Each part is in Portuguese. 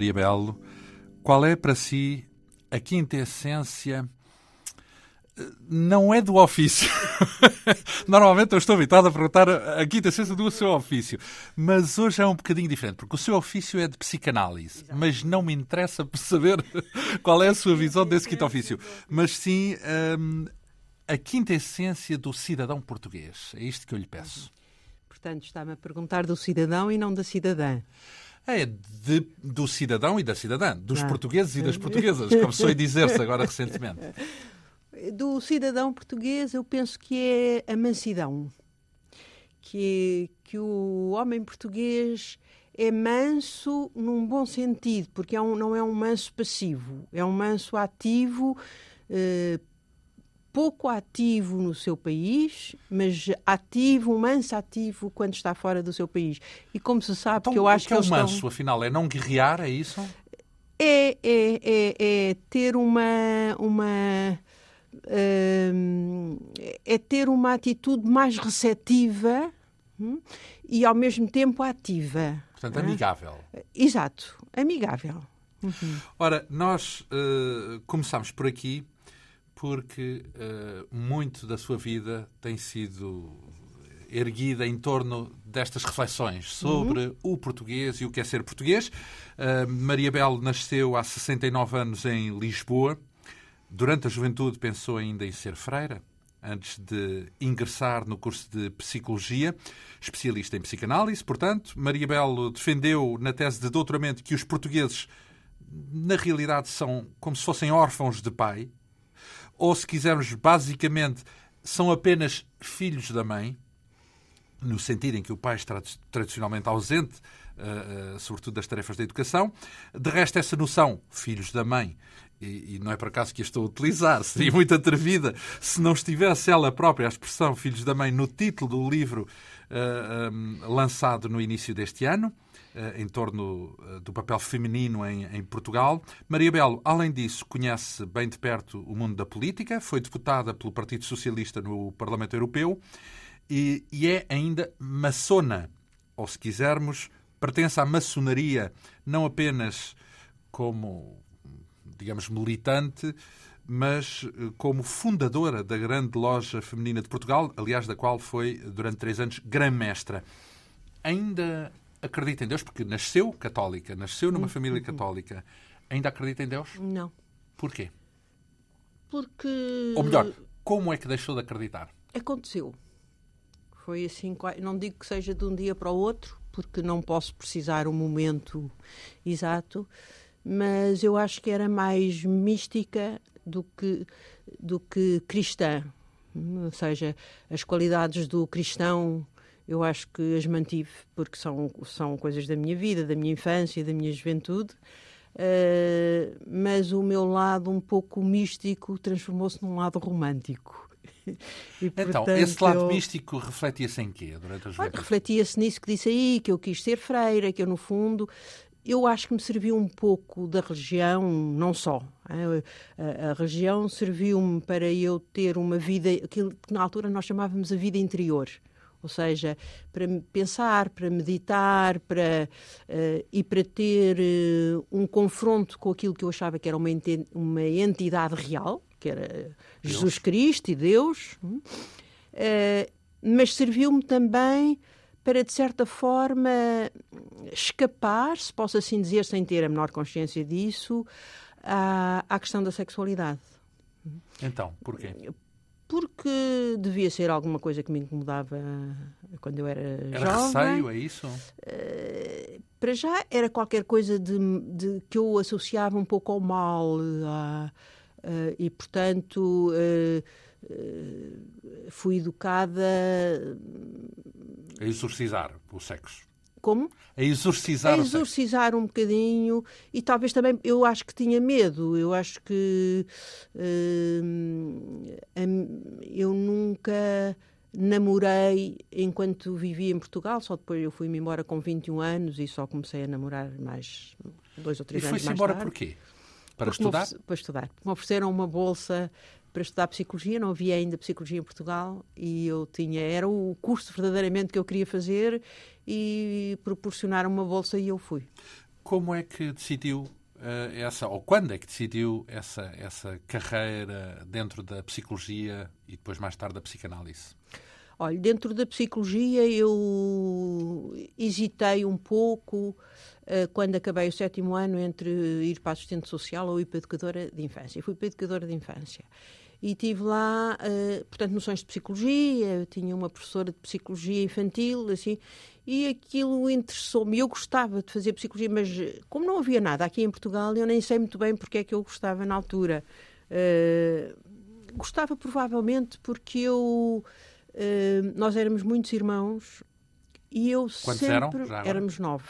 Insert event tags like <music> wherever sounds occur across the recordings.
Maria Belo. Qual é para si a quinta essência? Não é do ofício. <laughs> Normalmente eu estou habituado a perguntar a quinta essência do seu ofício. Mas hoje é um bocadinho diferente, porque o seu ofício é de psicanálise. Exato. Mas não me interessa saber <laughs> qual é a sua visão desse quinto ofício. Mas sim hum, a quinta essência do cidadão português. É isto que eu lhe peço. Portanto, está-me a perguntar do cidadão e não da cidadã. É de, do cidadão e da cidadã, dos ah. portugueses e das portuguesas, como foi dizer-se agora recentemente. <laughs> Do cidadão português, eu penso que é a mansidão. Que, que o homem português é manso num bom sentido, porque é um, não é um manso passivo, é um manso ativo, eh, pouco ativo no seu país, mas ativo, manso ativo quando está fora do seu país. E como se sabe, então, que eu acho que, que é um manso, estão... afinal, é não guerrear, é isso? É, é, é, é ter uma, uma hum, é ter uma atitude mais receptiva hum, e ao mesmo tempo ativa. Portanto, amigável. Exato, amigável. Uhum. Ora, nós uh, começamos por aqui porque uh, muito da sua vida tem sido erguida em torno destas reflexões sobre uhum. o português e o que é ser português. Uh, Maria Belo nasceu há 69 anos em Lisboa. Durante a juventude pensou ainda em ser freira, antes de ingressar no curso de Psicologia, especialista em psicanálise. Portanto, Maria Belo defendeu na tese de doutoramento que os portugueses, na realidade, são como se fossem órfãos de pai, ou se quisermos, basicamente, são apenas filhos da mãe, no sentido em que o pai está tradicionalmente ausente, uh, uh, sobretudo das tarefas da educação. De resto, essa noção, filhos da mãe, e, não é por acaso que a estou a utilizar, <laughs> seria muito atrevida se não estivesse ela própria, a expressão Filhos da Mãe, no título do livro um, lançado no início deste ano. Eh, em torno eh, do papel feminino em, em, Portugal. Maria Belo, além disso, conhece bem de perto o mundo da política, foi deputada pelo Partido Socialista no Parlamento Europeu e, e é ainda maçona, ou se quisermos, pertence à maçonaria não apenas como, digamos, militante, mas eh, como fundadora da grande loja feminina de Portugal, aliás, da qual foi, durante três anos, grã-mestra. Ainda acredita em Deus porque nasceu católica, nasceu numa uhum. família católica. Ainda acredita em Deus? Não. Porquê? Porque. Ou melhor, como é que deixou de acreditar? Aconteceu. Foi assim, não digo que seja de um dia para o outro, porque não posso precisar o um momento exato, mas eu acho que era mais mística do que, do que cristã. Ou seja, as qualidades do cristão eu acho que as mantive porque são, são coisas da minha vida, da minha infância, da minha juventude. Uh, mas o meu lado um pouco místico transformou-se num lado romântico. <laughs> E, então, portanto, esse lado eu... místico refletia-se em quê durante a juventude? Refletia-se nisso que disse aí, que eu quis ser freira, que eu, no fundo, eu acho que me serviu um pouco da religião, não só. A, a religião serviu-me para eu ter uma vida, aquilo que na altura nós chamávamos a vida interior ou seja, para pensar, para meditar, para, uh, e para ter uh, um confronto com aquilo que eu achava que era uma, uma entidade real, que era Deus. Jesus Cristo e Deus, uh, mas serviu-me também para, de certa forma, escapar, se posso assim dizer, sem ter a menor consciência disso, à, à questão da sexualidade. Então, porquê? Porque devia ser alguma coisa que me incomodava quando eu era, era jovem. Era receio, é isso? Uh, para já era qualquer coisa de, de, que eu associava um pouco ao mal uh, uh, e, portanto, eh, fui educada a exorcizar o sexo. Como? A exorcizar. A exorcizar um bocadinho e talvez também eu acho que tinha medo. Eu acho que uh, eu nunca namorei enquanto vivia em Portugal, só depois eu fui-me embora com 21 anos e só comecei a namorar mais dois ou três e anos mais tarde. E foi-se embora porquê? Para estudar? para estudar. Me ofereceram uma bolsa para estudar psicologia, não havia ainda psicologia em Portugal e eu tinha, era o curso verdadeiramente que eu queria fazer e proporcionaram uma bolsa e eu fui. Como é que decidiu uh, essa, ou quando é que decidiu essa, essa carreira dentro da psicologia e depois mais tarde da psicanálise? Olha, dentro da psicologia eu hesitei um pouco uh, quando acabei o sétimo ano entre ir para assistente social ou ir para educadora de infância. Fui para educadora de infância e tive lá, uh, portanto, noções de psicologia, tinha uma professora de psicologia infantil, assim, e aquilo interessou-me. Eu gostava de fazer psicologia, mas como não havia nada aqui em Portugal, eu nem sei muito bem porque é que eu gostava na altura. Uh, gostava provavelmente porque eu uh, nós éramos muitos irmãos e eu Quantos sempre eram? Éramos nove.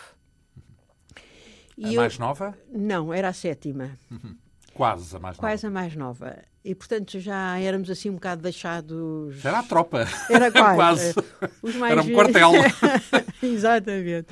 A eu... mais nova? Não, era a sétima. Uhum. Quase a mais nova. Quase a mais nova. E, portanto, já éramos assim um bocado deixados. Era a tropa. Era <laughs> quase. quase. Mais... Era um quartel. <laughs> Exatamente.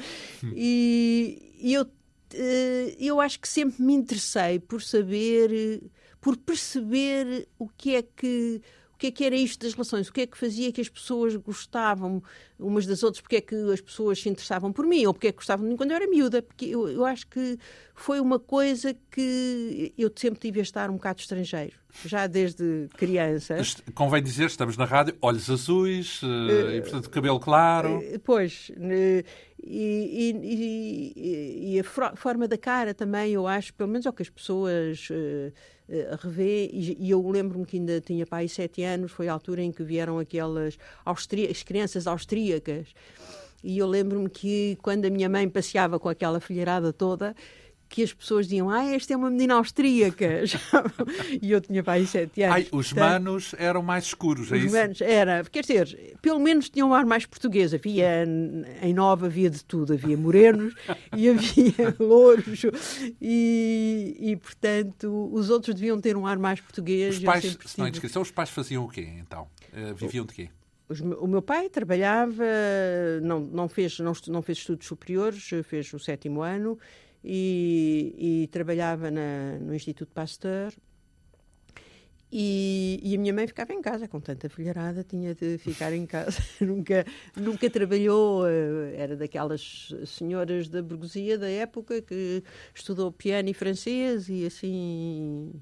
E, e eu, eh, eu acho que sempre me interessei por saber, por perceber o que é que que é que era isto das relações? O que é que fazia que as pessoas gostavam umas das outras? Porque é que as pessoas se interessavam por mim? Ou porque é que gostavam de mim quando eu era miúda? Porque eu, eu acho que foi uma coisa que eu sempre tive a estar um bocado estrangeiro, já desde criança. Convém dizer, estamos na rádio, olhos azuis uh, e, portanto, cabelo claro. Uh, pois, uh, e, e, e, e, a forma da cara também, eu acho, pelo menos é o que as pessoas uh, revê, e, eu lembro-me que ainda tinha pai sete anos, foi a altura em que vieram aquelas as crianças austríacas, e eu lembro-me que quando a minha mãe passeava com aquela filharada toda, que as pessoas diziam, ah, esta é uma menina austríaca. <laughs> e eu tinha pai sete anos. Ai, os manos eram mais escuros, é os isso? manos, era. Quer dizer, pelo menos tinham um ar mais português. Havia, em Nova havia de tudo. Havia morenos e <laughs> havia louros. E, e, portanto, os outros deviam ter um ar mais português. Os pais, se não é descrição, os pais faziam o quê, então? Uh, viviam de quê? o meu pai trabalhava, não, não, fez, não, não fez estudos superiores, fez o sétimo ano e, e trabalhava na, no Instituto Pasteur. E, e, a minha mãe ficava em casa com tanta filharada, tinha de ficar em casa. <laughs> nunca, nunca trabalhou, eh, era daquelas senhoras da burguesia da época que estudou piano e francês e assim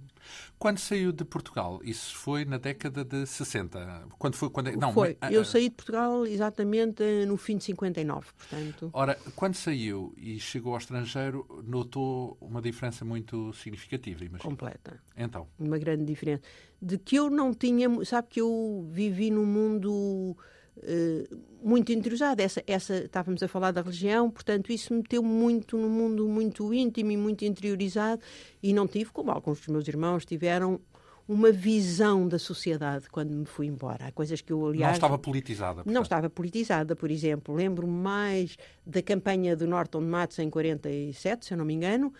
quando saiu de Portugal? Isso foi na década de 60? Quando foi? Quando, é- não, foi. Eu saí de Portugal exatamente no fim de 59, portanto. Ora, quando saiu e chegou ao estrangeiro, notou uma diferença muito significativa, imagino. Completa. Então? Uma grande diferença. De que eu não tinha... Sabe que eu vivi num mundo eh, muito interiorizada. Essa, essa, estávamos a falar da religião, portanto, isso meteu muito no mundo muito íntimo e muito interiorizado e não tive, como alguns dos meus irmãos tiveram, uma visão da sociedade quando me fui embora. Há coisas que eu, aliás... Não estava politizada. Portanto. Não estava politizada, por exemplo. Lembro-me mais da campanha do Norton Matos em 47, se eu não me engano,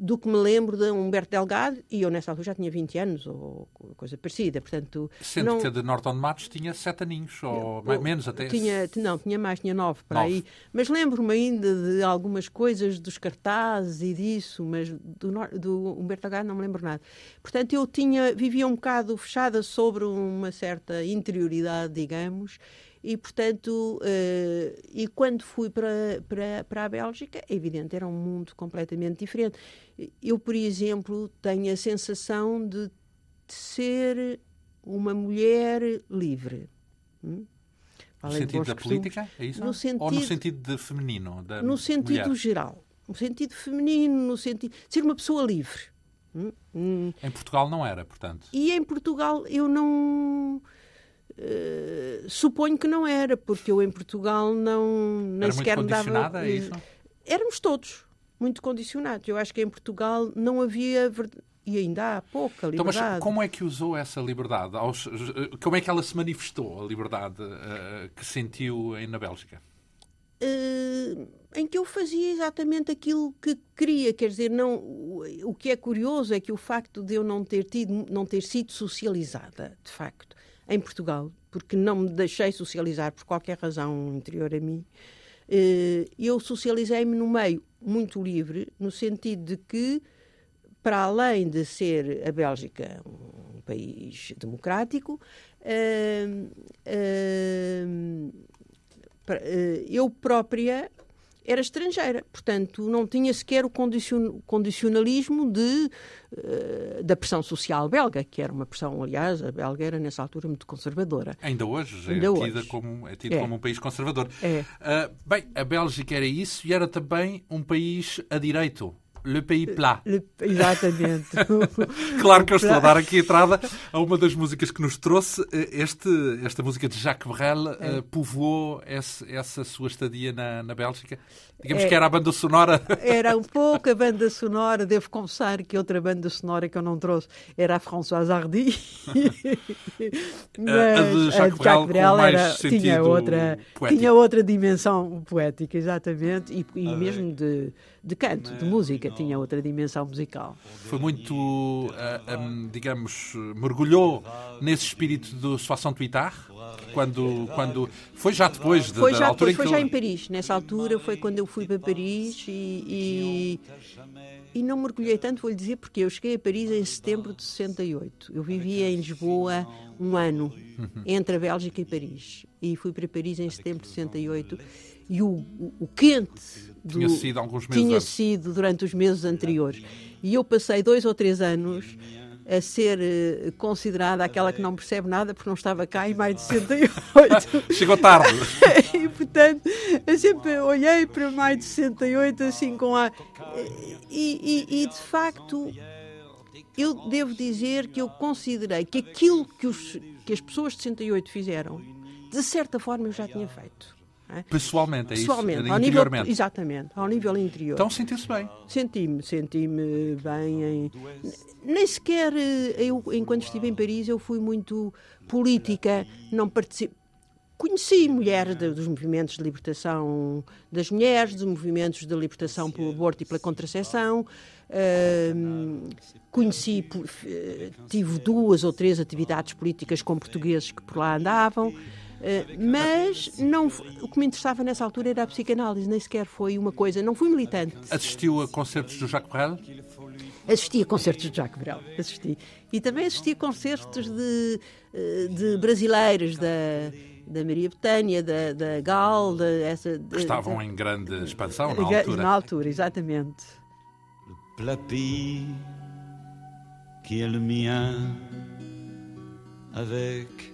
do que me lembro de Humberto Delgado, e eu nessa altura já tinha 20 anos, ou coisa parecida, portanto... Sendo não... que a de Norton Matos tinha 7 aninhos, ou eu, menos até... Tinha, não, tinha mais, tinha 9 para nove. aí. Mas lembro-me ainda de algumas coisas dos cartazes e disso, mas do, do Humberto Delgado não me lembro nada. Portanto, eu tinha, vivia um bocado fechada sobre uma certa interioridade, digamos, e, portanto, uh, e quando fui para, para, para a Bélgica, é evidente, era um mundo completamente diferente. Eu, por exemplo, tenho a sensação de, ser uma mulher livre. Hum? No sentido da política, é isso? No sentido, Ou no sentido de feminino? no sentido mulher? geral. No sentido feminino, no sentido de ser uma pessoa livre. Hum? Hum. Em Portugal não era, portanto. E em Portugal eu não Uh, suponho que não era, porque eu em Portugal não nem era sequer muito me dava. É isso? Éramos todos muito condicionados. Eu acho que em Portugal não havia e ainda há pouca liberdade. Então, mas como é que usou essa liberdade? Como é que ela se manifestou, a liberdade uh, que sentiu na Bélgica? Uh, em que eu fazia exatamente aquilo que queria, quer dizer, não, o que é curioso é que o facto de eu não ter tido, não ter sido socializada, de facto, em Portugal, porque não me deixei socializar por qualquer razão interior a mim, eh, eu socializei-me no meio muito livre, no sentido de que, para além de ser a Bélgica um país democrático, eh, eh, eu própria era estrangeira, portanto não tinha sequer o condicionalismo de, uh, da pressão social belga, que era uma pressão, aliás, a belga era nessa altura muito conservadora. Ainda hoje Ainda é tida, Como, é tido é. como um país conservador. É. Uh, bem, a Bélgica era isso e era também um país a direito. Le Pays Plat. Le, exatamente. <laughs> claro que eu estou a dar aqui entrada a uma das músicas que nos trouxe. Eh, este, esta música de Jacques Brel é. uh, povoou esse, essa sua estadia na, na Bélgica. Digamos é, que era a banda sonora. <laughs> Era um <laughs> pouco a banda sonora. Devo confessar que outra banda sonora que eu não trouxe era a Françoise Hardy. Mas a de Jacques, a de Jacques Brel, era, tinha, outra, tinha outra dimensão poética, exatamente, e, e mesmo de de canto, de música, tinha outra dimensão musical. Foi muito, uh, um, digamos, mergulhou nesse espírito do Soissons Tuitar? Quando, quando foi já depois de, foi já da altura depois, foi já em Paris nessa altura foi quando eu fui para Paris e, e, e não mergulhei tanto vou lhe dizer porque eu cheguei a Paris em setembro de 68 eu vivia em Lisboa um ano entre a Bélgica e Paris e fui para Paris em setembro de 68 e o, o, o quente do, tinha sido alguns meses tinha sido durante os meses anteriores. E eu passei dois ou três anos a ser uh, considerada aquela que não percebe nada porque não estava cá em maio de 68. <laughs> Chegou tarde. <laughs> e, portanto, eu sempre olhei para maio de 68 assim com a... E, e, e, de facto, eu devo dizer que eu considerei que aquilo que, os, que as pessoas de 68 fizeram, de certa forma eu já tinha feito. É? Pessoalmente, é Pessoalmente, isso? Ao nível, exatamente, ao nível interior. Então sentiu-se bem? Senti-me, senti-me bem. Em... Nem sequer, eh, eu, enquanto estive em Paris, eu fui muito política, não participei. Conheci mulheres dos movimentos de libertação das mulheres, dos movimentos de libertação pelo aborto e pela contracepção. Uh, conheci, eh, tive duas ou três atividades políticas com portugueses que por lá andavam. Eh, mas não, o que me interessava nessa altura era a psicanálise, nem sequer foi uma coisa, não fui militante. Assistiu a concertos do Jacques Brel? Assisti a concertos de Jacques Brel, assisti. E também assisti a concertos de, eh, de brasileiros, da, da Maria Betânia, da, da Gal, da, essa, que estavam em grande expansão na altura. Na altura, exatamente. Le qui est le mien avec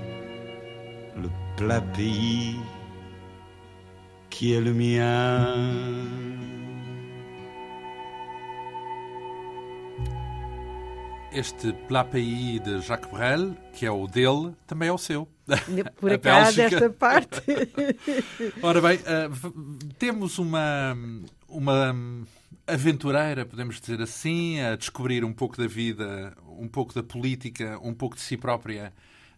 plat pays qui est le mien. Este Plat Pays de Jacques Brel, que é o dele, também é o seu. Por <laughs> acaso, esta parte. <laughs> Ora bem, uh, temos uma, uma aventureira, podemos dizer assim, a descobrir um pouco da vida, um pouco da política, um pouco de si própria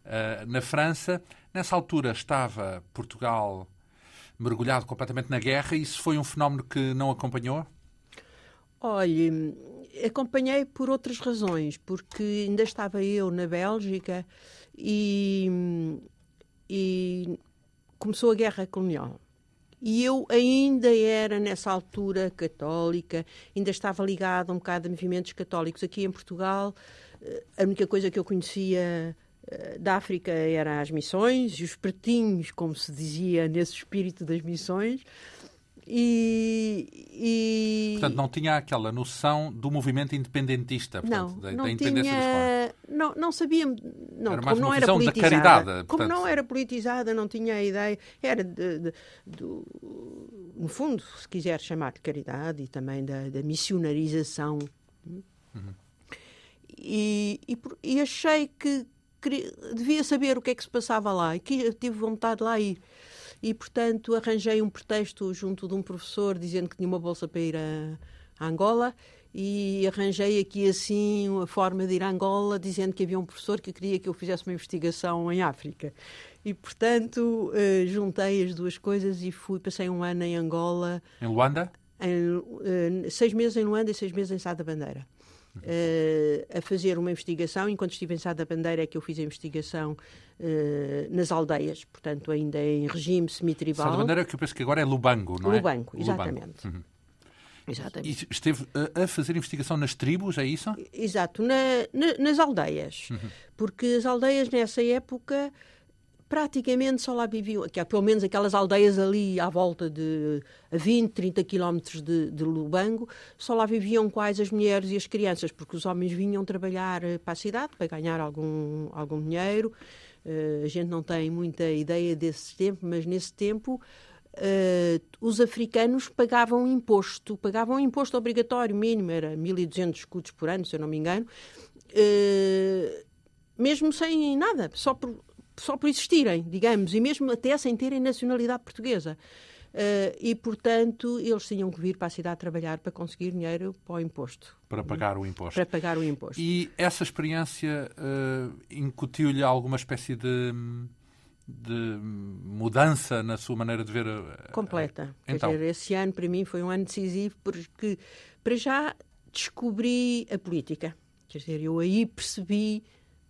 uh, na França. Nessa altura estava Portugal mergulhado completamente na guerra. Isso foi um fenómeno que não acompanhou? Olhe, acompanhei por outras razões, porque ainda estava eu na Bélgica e, e começou a guerra colonial. E eu ainda era, nessa altura, católica, ainda estava ligada um bocado a movimentos católicos. Aqui em Portugal, eh, a única coisa que eu conhecia da África eram as missões e os pratinhos, como se dizia nesse espírito das missões. E, e... Portanto, não tinha aquela noção do movimento independentista, portanto, não, da, não da independência tinha, dos Não, não sabia, não, era como não era politizada, caridade, portanto... como não era politizada, não tinha a ideia, era de, de, de, no fundo, se quiser chamar de caridade e também da, da missionarização. Uhum. E, e, e achei que queria, devia saber o que é que se passava lá e que tive vontade de lá ir. E, portanto, arranjei um pretexto junto de um professor dizendo que tinha uma bolsa para ir a, a Angola e arranjei aqui assim uma forma de ir a Angola, dizendo que havia um professor que queria que eu fizesse uma investigação em África. E, portanto, uh, juntei as duas coisas e fui, passei um ano em Angola. Em Luanda? Em, uh, seis meses em Luanda e seis meses em Sá da Bandeira. Uh, a fazer uma investigação. Enquanto estive em Sá da Bandeira é que eu fiz a investigação nas aldeias, portanto, ainda em regime semi-tribal. Sá da Bandeira, que eu penso que agora é Lubango, não é? Lubango, exatamente. Lubango. Uhum. Exatamente. E esteve a fazer investigação nas tribos, é isso? Exato, na, na, nas aldeias. Uhum. Porque as aldeias nessa época praticamente só lá viviam, que há pelo menos aquelas aldeias ali à volta de a 20, 30 quilómetros de, de Lubango, só lá viviam quais as mulheres e as crianças, porque os homens vinham trabalhar eh, para a cidade para ganhar algum, algum dinheiro. Uh, a gente não tem muita ideia desse tempo, mas nesse tempo Uh, os africanos pagavam imposto, pagavam imposto obrigatório mínimo, era 1.200 escudos por ano, se eu não me engano, uh, mesmo sem nada, só por, só por existirem, digamos, e mesmo até sem terem nacionalidade portuguesa. Uh, e, portanto, eles tinham que vir para a cidade trabalhar para conseguir dinheiro para o imposto. Para pagar o imposto. Para pagar o imposto. E essa experiência incutiu-lhe alguma espécie de de mudança na sua maneira de ver? A... Completa. Então. Dizer, esse ano para mim foi um ano decisivo porque, para já, descobri a política. Quer dizer, eu aí percebi,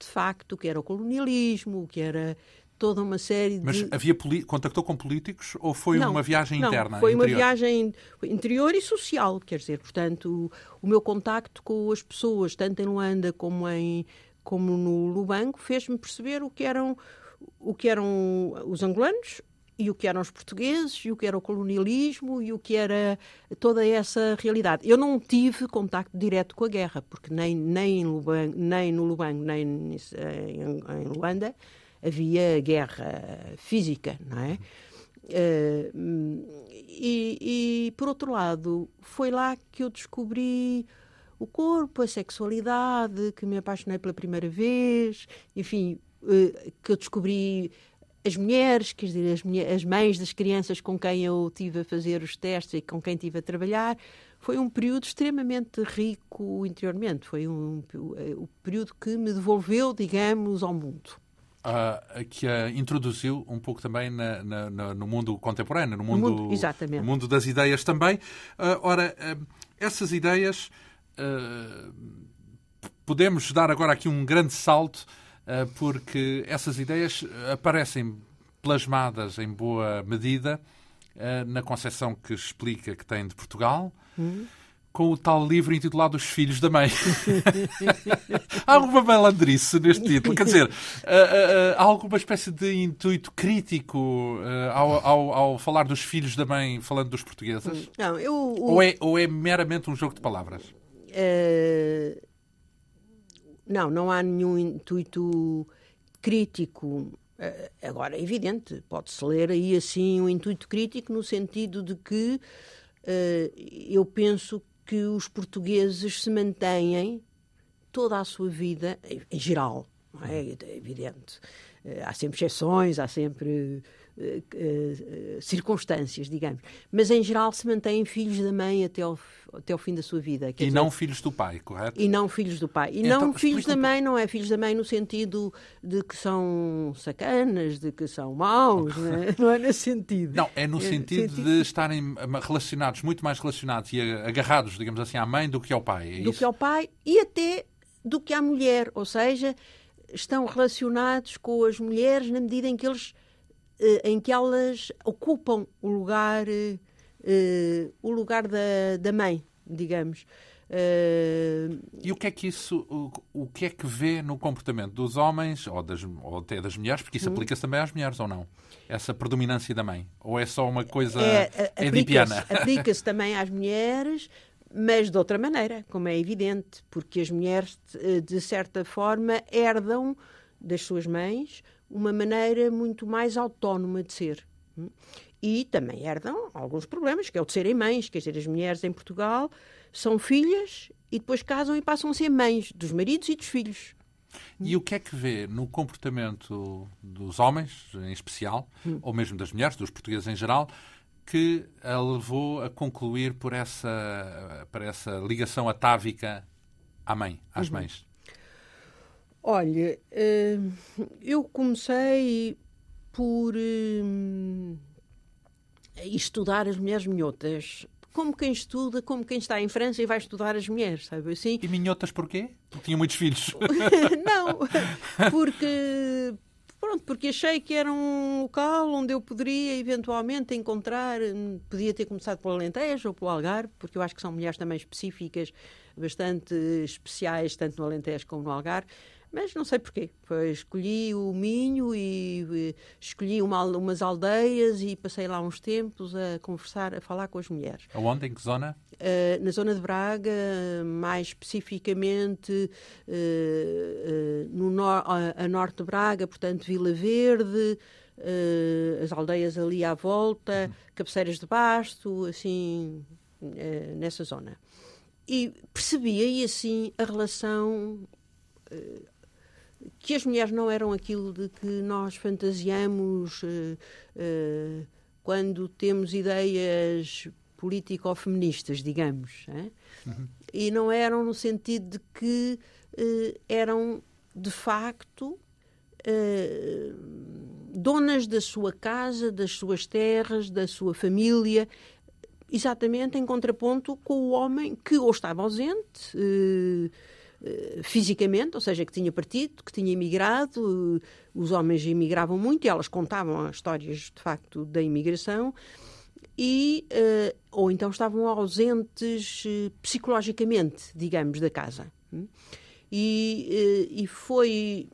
de facto, o que era o colonialismo, o que era toda uma série de... Mas havia contactou com políticos ou foi não, uma viagem não, interna? foi interior? uma viagem interior e social, quer dizer, portanto, o, o meu contacto com as pessoas, tanto em Luanda como, em, como no Lubango, fez-me perceber o que eram o que eram os angolanos e o que eram os portugueses e o que era o colonialismo e o que era toda essa realidade. Eu não tive contacto direto com a guerra, porque nem, nem, em Lubango, nem no Lubango, nem em, em Luanda havia guerra física, não é? Uh, e, e, por outro lado, foi lá que eu descobri o corpo, a sexualidade, que me apaixonei pela primeira vez, enfim, eh, que eu descobri as mulheres, quer dizer, as, mulheres, as mães das crianças com quem eu tive a fazer os testes e com quem tive a trabalhar. Foi um período extremamente rico interiormente. Foi um, o período que me devolveu, digamos, ao mundo. Uh, que a introduziu um pouco também na, na, na, no mundo contemporâneo, no mundo, mundo, exatamente. no mundo das ideias também. Uh, ora, uh, essas ideias, podemos dar agora aqui um grande salto eh, porque essas ideias aparecem plasmadas em boa medida eh, na concepção que explica que tem de Portugal. Hum com o tal livro intitulado Os Filhos da Mãe. <laughs> há alguma malandrice neste título? Quer dizer, há alguma espécie de intuito crítico eh, ao, ao, ao, falar dos filhos da mãe falando dos portugueses? Não, eu, o... ou, é, ou é meramente um jogo de palavras? Uh, não, não há nenhum intuito crítico. Eh, agora, é evidente, pode-se ler aí assim um intuito crítico no sentido de que uh, eu penso que os portugueses se mantêm toda a sua vida, em geral, é? é evidente. Uh, há sempre exceções, há sempre uh, circunstâncias, digamos. Mas, em geral, se mantêm filhos da mãe até ao, até ao fim da sua vida. E dizer, não filhos do pai, correto? E não filhos do pai. E então, não filhos da mãe, não é filhos da mãe no sentido de que são sacanas, de que são maus, não é, <laughs> não é nesse sentido. Não, é no é, sentido, sentido, de estarem relacionados, muito mais relacionados e agarrados, digamos assim, à mãe do que ao pai. É do isso? que ao pai e até do que à mulher, ou seja, estão relacionados com as mulheres na medida em que eles eh, em que elas ocupam o lugar, eh, o lugar da, da mãe, digamos. Uh... E o que é que isso, o, o, que é que vê no comportamento dos homens ou, das, ou até das mulheres, porque isso hum. aplica-se também às mulheres ou não? Essa predominância da mãe? Ou é só uma coisa é, edipiana? Aplica-se <laughs> aplica também às mulheres, mas de outra maneira, como é evidente, porque as mulheres, de certa forma, herdam das suas mães uma maneira muito mais autónoma de ser. Hum? E também herdam alguns problemas, que é o de serem mães, quer dizer, as mulheres em Portugal são filhas e depois casam e passam a ser mães dos maridos e dos filhos. E o que é que vê no comportamento dos homens, em especial, hum. ou mesmo das mulheres, dos portugueses em geral, que a levou a concluir por essa, por essa ligação atávica à mãe, às Uhum. mães? Olha, eh, eu comecei por eh, estudar as mulheres minhotas. Como quem estuda, como quem está em França e vai estudar as mulheres, sabe assim? E minhotas porquê? Porque tinham muitos filhos. <laughs> <laughs> Não, porque pronto, porque achei que era um local onde eu poderia eventualmente encontrar, podia ter começado pelo Alentejo ou pelo Algarve, porque eu acho que são mulheres também específicas, bastante especiais, tanto no Alentejo como no Algarve. Mas não sei porquê. Foi, escolhi o Minho e eh, escolhi uma, umas aldeias e passei lá uns tempos a conversar, a falar com as mulheres. Aonde? Em que zona? Uh, na zona de Braga, mais especificamente uh, uh, no nor a, norte de Braga, portanto Vila Verde, as aldeias ali à volta, cabeceiras de Basto, assim, nessa zona. E percebia e assim a relação que as mulheres não eram aquilo de que nós fantasiamos quando temos ideias político-feministas, digamos. É? Uhum. E não eram no sentido de que eh, eram, de facto, eh, donas da sua casa, das suas terras, da sua família, exatamente em contraponto com o homem que ou estava ausente eh, fisicamente, ou seja, que tinha partido, que tinha emigrado. os homens emigravam muito e elas contavam histórias, de facto, da imigração e uh, ou então estavam ausentes psicologicamente, digamos, da casa. E, uh, e foi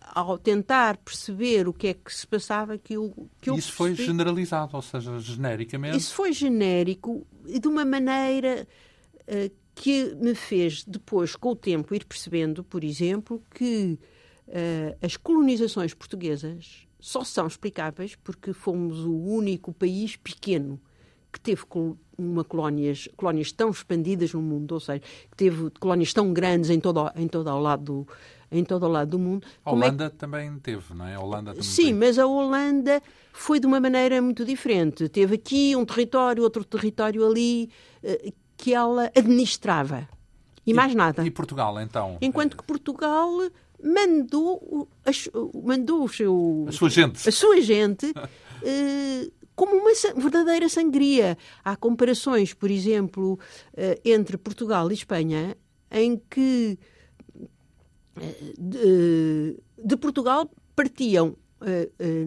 ao tentar perceber o que é que se passava que eu que eu Isso foi generalizado, ou seja, genericamente. Isso foi genérico e de uma maneira que me fez depois, com o tempo, ir percebendo, por exemplo, que as colonizações portuguesas só são explicáveis porque fomos o único país pequeno que teve uma colónias, colónias tão expandidas no mundo, ou seja, que teve colónias tão grandes em todo, em todo o lado do, em todo o lado do mundo. A Holanda é que... também teve, não é? A Holanda também Sim, teve. mas a Holanda foi de uma maneira muito diferente. Teve aqui um território, outro território ali, que ela administrava. E, e mais nada. E Portugal, então? Enquanto que Portugal mandou, mandou o seu, a sua gente, a sua gente uh, <laughs> como uma verdadeira sangria. Há comparações, por exemplo, uh, entre Portugal e Espanha, em que uh, de, de, Portugal partiam,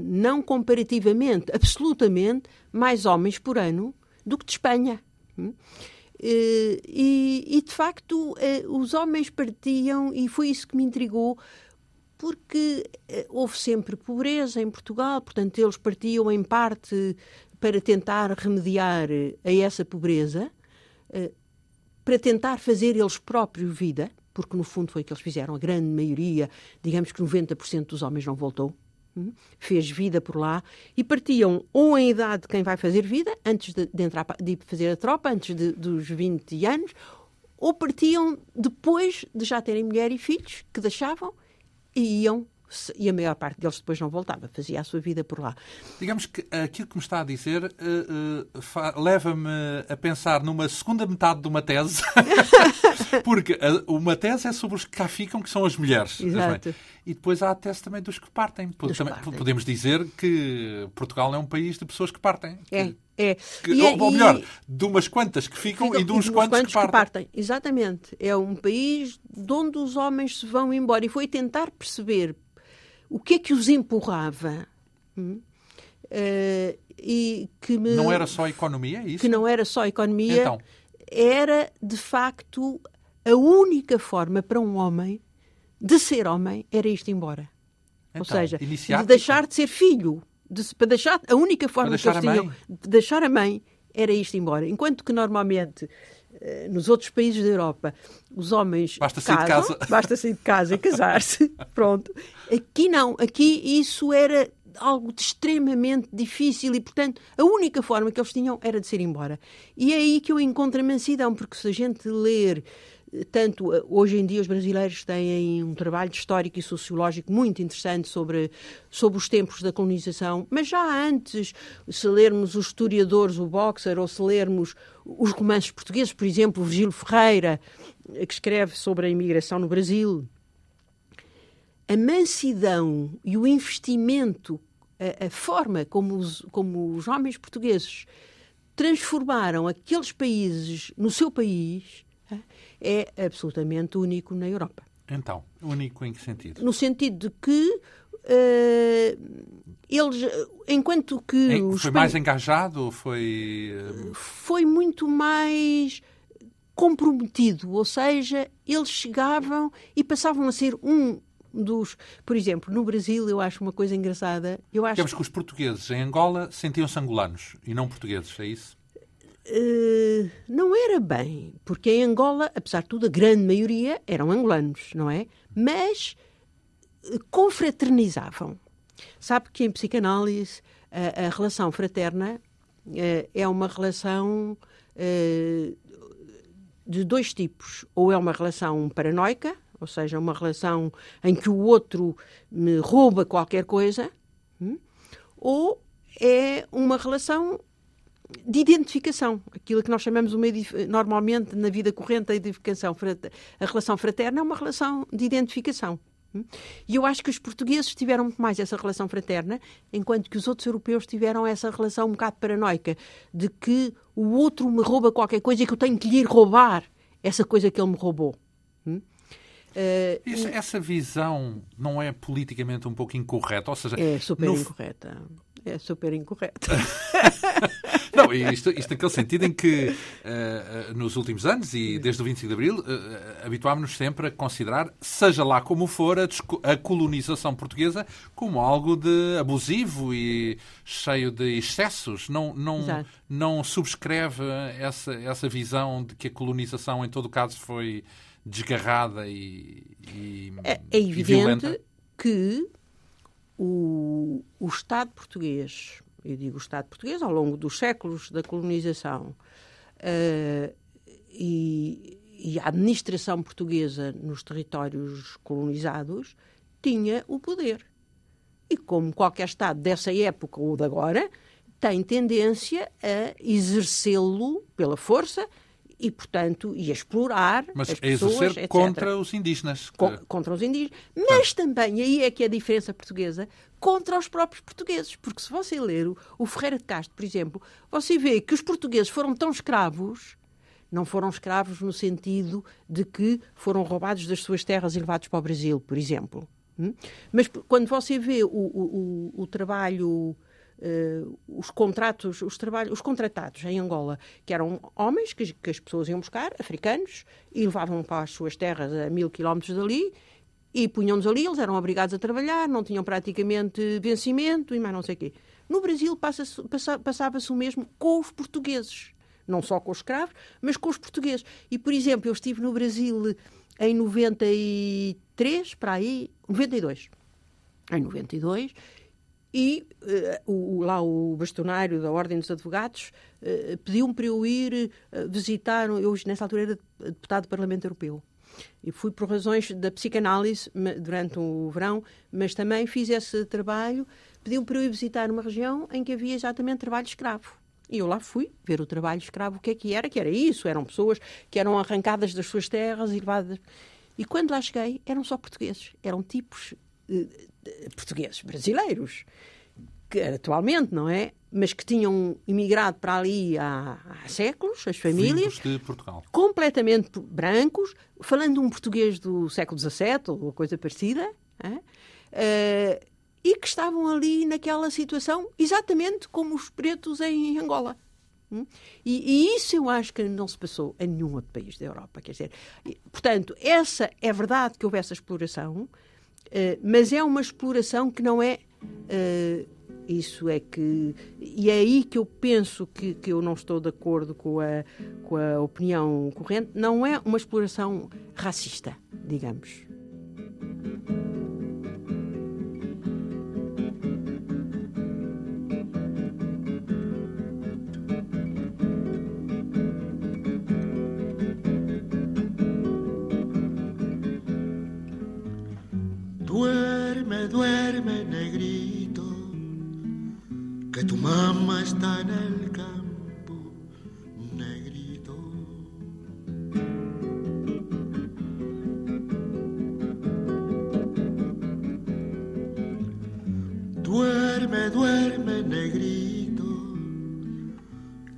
não comparativamente, absolutamente, mais homens por ano do que de Espanha. Hum? Uh, e, e, de facto, uh, os homens partiam, e foi isso que me intrigou, porque uh, houve sempre pobreza em Portugal, portanto, eles partiam em parte para tentar remediar a essa pobreza, para tentar fazer eles próprios vida, porque no fundo foi o que eles fizeram, a grande maioria, digamos que 90% dos homens não voltou fez vida por lá e partiam ou em idade de quem vai fazer vida, antes de, de entrar de fazer a tropa, antes de, dos 20 anos, ou partiam depois de já terem mulher e filhos, que deixavam e iam e a maior parte deles depois não voltava, fazia a sua vida por lá. Digamos que aquilo que me está a dizer uh, uh, leva-me a pensar numa segunda metade de uma tese, <laughs> porque uh, uma tese é sobre os que cá ficam, que são as mulheres. Exato. E depois há a tese também dos que partem. Dos também, partem. Podemos dizer que Portugal é um país de pessoas que partem. É, é. Que, e, ou, ou melhor, e, de umas quantas que ficam, ficam e de uns de quantos, quantos que, partem. Exatamente. É um país de onde os homens se vão embora. E foi tentar perceber o que é que os empurrava hum? uh, e que me... Não era só economia, é isso? Que não era só economia, então. era de facto a única forma para um homem de ser homem era isto embora. Então, Ou seja, de deixar de ser filho, de, para deixar a única forma deixar que eles tinham de deixar a mãe era isto embora. Enquanto que normalmente nos outros países da Europa, os homens Basta sair de casam, casa. <laughs> basta sair de casa e casar-se, <laughs> pronto. Aqui não, aqui isso era algo de extremamente difícil e, portanto, a única forma que eles tinham era de ser embora. E é aí que eu encontro a mansidão, porque se a gente ler tanto hoje em dia os brasileiros têm um trabalho histórico e sociológico muito interessante sobre, sobre os tempos da colonização, mas já antes, se lermos os historiadores, o Boxer, ou se lermos os romances portugueses, por exemplo, Virgílio Ferreira, que escreve sobre a imigração no Brasil, a mansidão e o investimento, a, a forma como os, como os homens portugueses transformaram aqueles países no seu país é absolutamente único na Europa. Então, único em que sentido? No sentido de que uh, eles, enquanto que... Foi mais engajado? Foi... Uh... Foi muito mais comprometido, ou seja, eles chegavam e passavam a ser um dos. Por exemplo, no Brasil, eu acho uma coisa engraçada. Eu acho Digamos que os portugueses em Angola sentiam-se angolanos e não portugueses, é isso? Uh, não era bem, porque em Angola, apesar de tudo, a grande maioria eram angolanos, não é? Mas uh, confraternizavam. Sabe que em psicanálise a, a relação fraterna uh, é uma relação de dois tipos. Ou é uma relação paranoica, ou seja, uma relação em que o outro me rouba qualquer coisa, hum? ou é uma relação de identificação, aquilo que nós chamamos uma, normalmente na vida corrente a identificação, a relação fraterna é uma relação de identificação. Hum? E eu acho que os portugueses tiveram muito mais essa relação fraterna, enquanto que os outros europeus tiveram essa relação um bocado paranoica, de que o outro me rouba qualquer coisa e que eu tenho que lhe roubar essa coisa que ele me roubou. Hum? Uh, essa, essa, visão não é politicamente um pouco incorreta? Ou seja, é super no... incorreta. É super incorreta. <laughs> Não, isto, isto naquele sentido em que uh, nos últimos anos e desde o 25 de Abril uh, habituámos-nos sempre a considerar, seja lá como for, a, a, colonização portuguesa como algo de abusivo e cheio de excessos. Não, não, não subscreve essa, essa visão de que a colonização, em todo o caso, foi desgarrada e, e É, é evidente que o, o Estado português eu digo o Estado português, ao longo dos séculos da colonização uh, e, e, a administração portuguesa nos territórios colonizados tinha o poder. E como qualquer Estado dessa época ou de agora, tem tendência a exercê-lo pela força e, portanto, e a explorar mas as pessoas, exercer etc. contra os indígenas. Que... contra os indígenas. Mas também, aí é que é a diferença portuguesa, contra os próprios portugueses. Porque se você ler o, o Ferreira de Castro, por exemplo, você vê que os portugueses foram tão escravos não foram escravos no sentido de que foram roubados das suas terras e levados para o Brasil, por exemplo. Hum? Mas quando você vê o, o, o trabalho Uh, os contratos, os trabalhos, os contratados em Angola, que eram homens que, que, as pessoas iam buscar, africanos, e levavam para as suas terras a mil quilómetros dali, e punham-nos ali, eles eram obrigados a trabalhar, não tinham praticamente vencimento e mais não sei o quê. No Brasil passava-se o mesmo com os portugueses. Não só com os escravos, mas com os portugueses. E, por exemplo, eu estive no Brasil em 93, para aí, 92. Em 92, e uh, o, lá o bastonário da Ordem dos Advogados uh, pediu-me para eu ir uh, visitar, eu nessa altura era deputado do Parlamento Europeu, e fui por razões da psicanálise durante o verão, mas também fiz esse trabalho, pediu-me para eu ir visitar uma região em que havia exatamente trabalho escravo. E eu lá fui ver o trabalho escravo, o que é que era, que era isso, eram pessoas que eram arrancadas das suas terras e levadas... E quando lá cheguei, eram só portugueses, eram tipos portugueses, brasileiros, que atualmente, não é? Mas que tinham imigrado para ali há, há séculos, as famílias. de Portugal. Completamente brancos, falando um português do século XVII ou coisa parecida. É? Uh, e que estavam ali naquela situação exatamente como os pretos em Angola. Hum? E, e, isso eu acho que não se passou em nenhum outro país da Europa. Quer dizer, portanto, essa é verdade que houve essa exploração, eh, mas é uma exploração que não é. Uh, isso é que. E é aí que eu penso que, que eu não estou de acordo com a, com a opinião corrente. Não é uma exploração racista, digamos. créeme negrito, que tu mamá está en el campo, negrito. Duerme, duerme, negrito,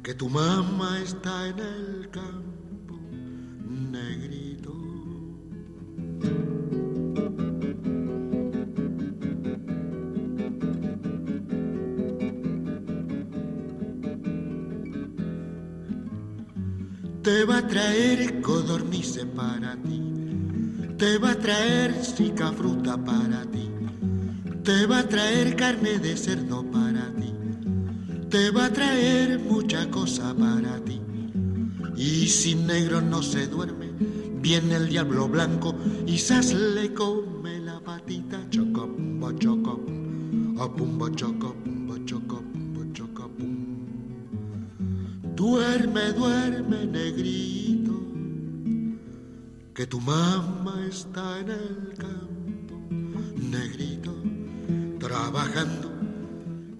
que tu mamá está en el campo. Traer codornice para ti, te va a traer sica fruta para ti, te va a traer carne de cerdo para ti, te va a traer mucha cosa para ti. Y si negro no se duerme, viene el diablo blanco y sas le come la patita. Chocombo chocom, a pumbo chocombo chocombo. Chocopum. Duerme, duerme, negrito, que tu mamá está en el campo, negrito, trabajando,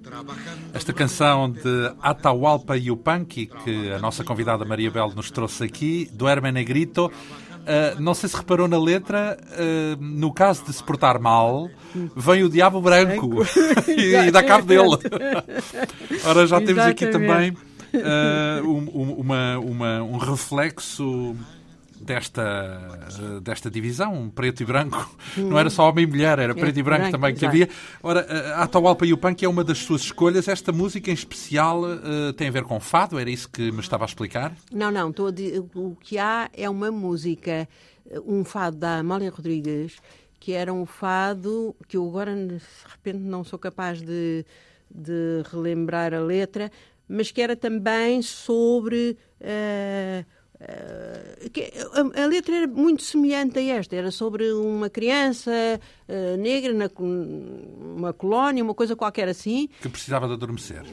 trabajando. Esta canção de Atahualpa Yupanqui, que a nossa convidada Maria Belo nos trouxe aqui, Duerme Negrito, uh, não sei se reparou na letra, uh, no caso de se portar mal, vem o diabo branco <laughs> e, e <laughs> dá cabo dele. Ora, já temos aqui também uh, um, uma, uma, um reflexo desta, desta divisão, preto e branco. Hum. Não era só homem e mulher, era preto e branco, branco também que havia. Ora, a Atahualpa Yupanqui é uma das suas escolhas. Esta música em especial uh, tem a ver com fado? Era isso que me estava a explicar? Não, não. o que há é uma música, um fado da Amália Rodrigues, que era um fado que eu agora, de repente, não sou capaz de, de relembrar a letra, mas que era também sobre. Uh, a, a, letra era muito semelhante a esta, era sobre uma criança uh, negra na uma colónia, uma coisa qualquer assim. Que precisava de adormecer.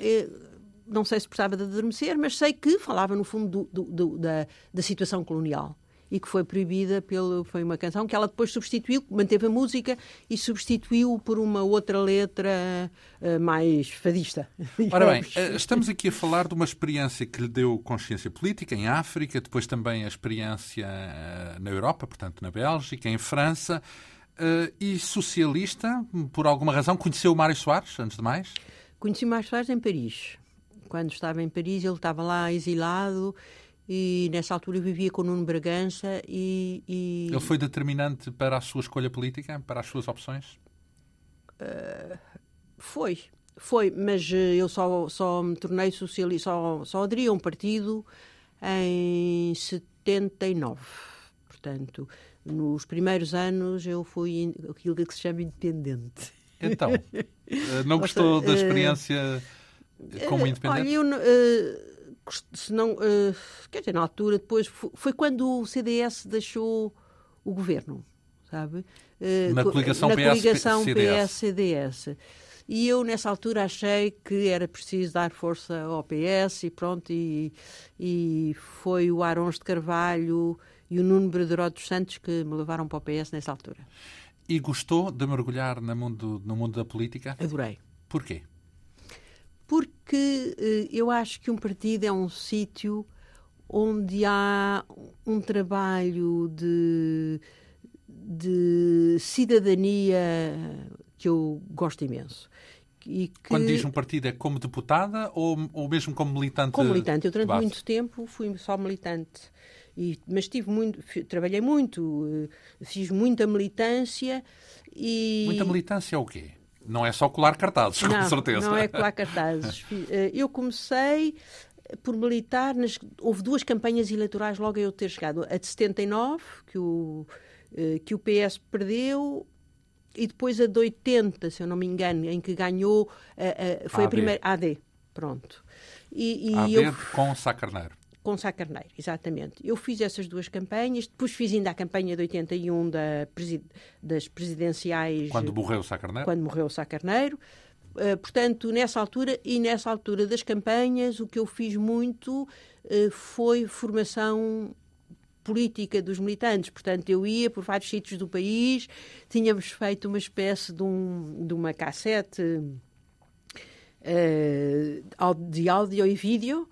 não sei se precisava de adormecer, mas sei que falava, no fundo, do, do, do, da, da situação colonial e que foi proibida pelo foi uma canção que ela depois substituiu, manteve a música e substituiu por uma outra letra uh, mais fadista. <laughs> Ora bem, eh, estamos aqui a falar de uma experiência que lhe deu consciência política em África, depois também a experiência uh, na Europa, portanto na Bélgica, em França. Uh, e socialista, por alguma razão, conheceu o Mário Soares, antes de mais? Conheci o Mário Soares em Paris. Quando estava em Paris, ele estava lá exilado e nessa altura vivia com o Nuno Bragança e, e... Ele foi determinante para a sua escolha política, para as suas opções? Uh, foi, foi, mas eh, eu só, só me tornei socialista, só, só aderi a um partido em 79. Portanto, nos primeiros anos eu fui aquilo que se chama independente. Então, eh, não <laughs> gostou da experiência como independente? Olha, eu... Uh, se não, uh, quer dizer, na altura, depois foi, foi, quando o CDS deixou o governo, sabe? Uh, na coligação, na PS. E eu, nessa altura, achei que era preciso dar força ao PS e pronto, e, e foi o Arons de Carvalho e o Nuno Brederó dos Santos que me levaram para o PS nessa altura. E gostou de mergulhar no mundo, no mundo da política? Adorei. Porquê? Porque eh, eu acho que um partido é um sítio onde há um trabalho de, de cidadania que eu gosto imenso. Que... Quando diz um partido é como deputada ou, ou mesmo como militante? Como militante. Eu durante muito tempo fui só militante. E, mas tive muito, trabalhei muito, eh, fiz muita militância e... Muita militância é o quê? Não é só colar cartazes, <laughs> com não, certeza. Não é colar cartazes. <laughs> Eh, eu comecei por militar, nas, houve duas campanhas eleitorais logo a eu ter chegado. A de 79, que o, eh, que o PS perdeu, e depois a de 80, se eu não me engano, em que ganhou, foi AD. a primeira. AD, pronto. E, e AD eu, com Sá Carneiro com Sá Carneiro, exatamente. Eu fiz essas duas campanhas, depois fiz ainda a campanha de 81 da, das presidenciais. Quando morreu Sá Carneiro? Quando morreu Sá Carneiro. Uh, portanto, nessa altura e nessa altura das campanhas, o que eu fiz muito uh, foi formação política dos militantes. Portanto, eu ia por vários sítios do país, tínhamos feito uma espécie de, um, de uma cassete uh, de áudio e vídeo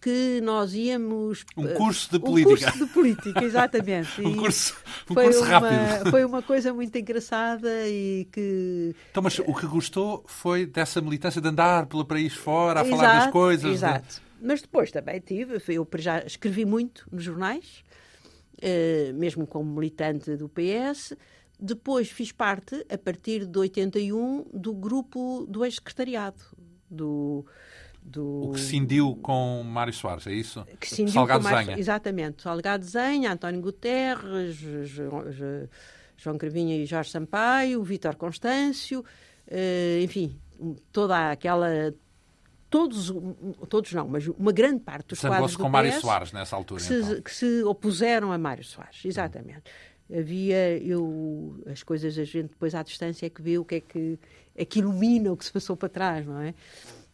que nós íamos. Um curso de um política. curso de política, exatamente. <laughs> um curso, um foi, curso uma, rápido. <laughs> foi uma coisa muito engraçada e que. Então, mas o que gostou foi dessa militância de andar pelo país fora, a falar Exato, das coisas. de- Exato. Mas depois também tive, eu já escrevi muito nos jornais, eh, mesmo como militante do PS. Depois fiz parte, a partir de 81, do grupo do ex-secretariado. Do, do, O que cindiu com Mário Soares, é isso? que cindiu Salgado com mais- Zenha. Exatamente. Salgado Zenha, António Guterres, João, Jo- João Cravinha e Jorge Sampaio, Vítor Constâncio, eh, enfim, toda aquela... Todos, todos não, mas uma grande parte dos quadros do com Mário PS Soares nessa altura. que se, então. que se opuseram a Mário Soares, exatamente. Havia, eu, as coisas a gente depois à distância é que vê o que é que, é que ilumina o que se passou para trás, não é?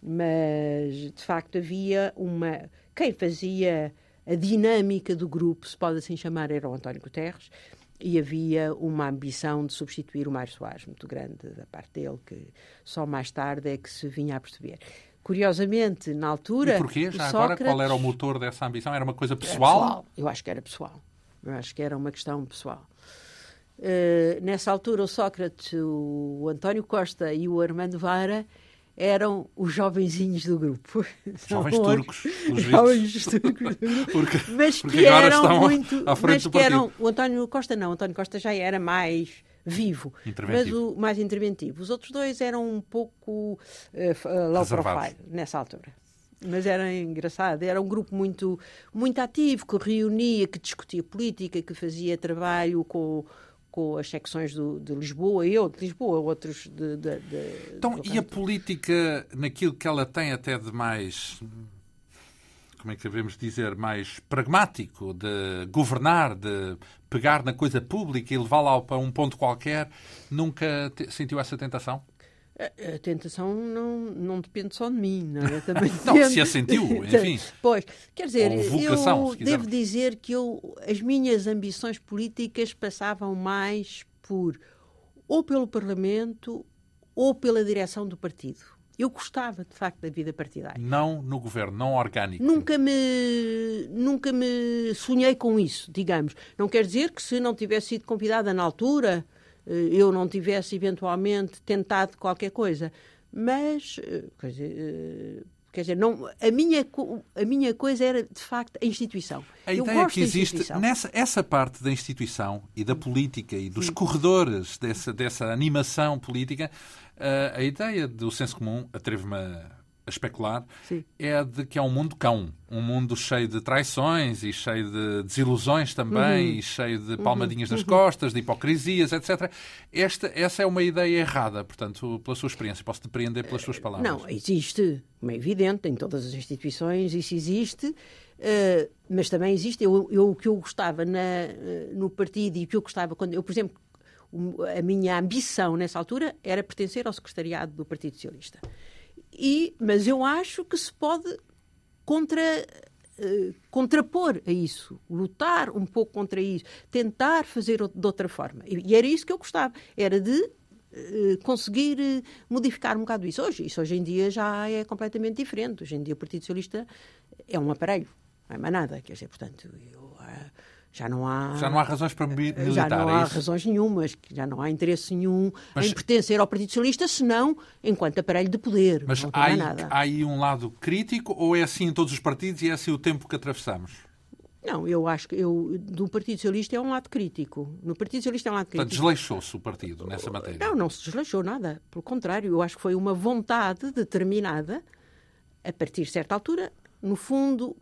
Mas, de facto, havia uma... Quem fazia a dinâmica do grupo, se pode assim chamar, era o António Guterres, e havia uma ambição de substituir o Mário Soares, muito grande da parte dele, que só mais tarde é que se vinha a perceber. Curiosamente, na altura... E porquê? Já agora, qual era o Sócrates- motor dessa ambição? Era uma coisa era pessoal? Eu acho que era pessoal. Eu acho que era uma questão pessoal. Eh, nessa altura, o Sócrates, o António Costa e o Armando Vara eram os jovenzinhos do grupo. <laughs> Jovens turcos, pelos <laughs> Jovens turcos do grupo. <laughs> Porque, Mas porque que agora eram muito. à frente mas do que eram, o António Costa não, o António Costa já era mais vivo, mas o mais interventivo. Os outros dois eram um pouco eh, low profile nessa altura. Mas era engraçado, era um grupo muito, muito ativo, que reunia, que discutia política, que fazia trabalho com, com as secções do, de Lisboa, eu de Lisboa, outros de. de, de Então, e a política, naquilo que ela tem até de mais, como é que devemos dizer, mais pragmático, de governar, de pegar na coisa pública e levá-la para um ponto qualquer, nunca te- sentiu essa tentação? A, tentação não, não depende só de mim, não é? Também <laughs> Não, depende- se a sentiu, <laughs> enfim. Pois, quer dizer, vocação, eu devo dizer que eu, as minhas ambições políticas passavam mais por ou pelo Parlamento ou pela direção do partido. Eu gostava, de facto, da vida partidária. Não no governo, não orgânico. Nunca me, nunca me sonhei com isso, digamos. Não quer dizer que se não tivesse sido convidada na altura, eu não tivesse eventualmente tentado qualquer coisa. Mas, eh, quer dizer, eh, quer dizer não, a, minha, a minha coisa era, de facto, a instituição. A eu ideia que existe nessa essa parte da instituição e da política e dos corredores dessa, dessa animação política, eh, a ideia do senso comum, atrevo-me a, a especular, Sim. é de que é um mundo cão, um mundo cheio de traições e cheio de desilusões também, Uhum. e cheio de palmadinhas nas costas, de hipocrisias, etc. Esta, essa é uma ideia errada, portanto, pela sua experiência, posso depreender pelas suas palavras. Não, existe, como é evidente, em todas as instituições isso existe, eh, mas também existe. Eu, eu- o que eu gostava na, eh, no partido e o que eu gostava quando eu, por exemplo, a minha ambição nessa altura era pertencer ao secretariado do Partido Socialista. E, mas eu acho que se pode contra, eh, contrapor a isso, lutar um pouco contra isso, tentar fazer de outra forma. E, era isso que eu gostava, era de eh, conseguir eh, modificar um bocado isso. Hoje, isso hoje em dia já é completamente diferente. Hoje em dia o Partido Socialista é um aparelho, não é mais nada. Quer dizer, portanto, eu, já não há... Já não há razões para mi- militar, Já não é há isso? razões nenhumas, já não há interesse nenhum Mas- em pertencer ao Partido Socialista, senão enquanto aparelho de poder. Mas há aí, há aí um lado crítico ou é assim em todos os partidos e é assim o tempo que atravessamos? Não, eu acho que eu, do Partido Socialista é um lado crítico. No Partido Socialista é um lado Portanto, crítico. desleixou-se o partido nessa matéria. Não, não se desleixou nada. Pelo contrário, eu acho que foi uma vontade determinada, a partir de certa altura, no fundo,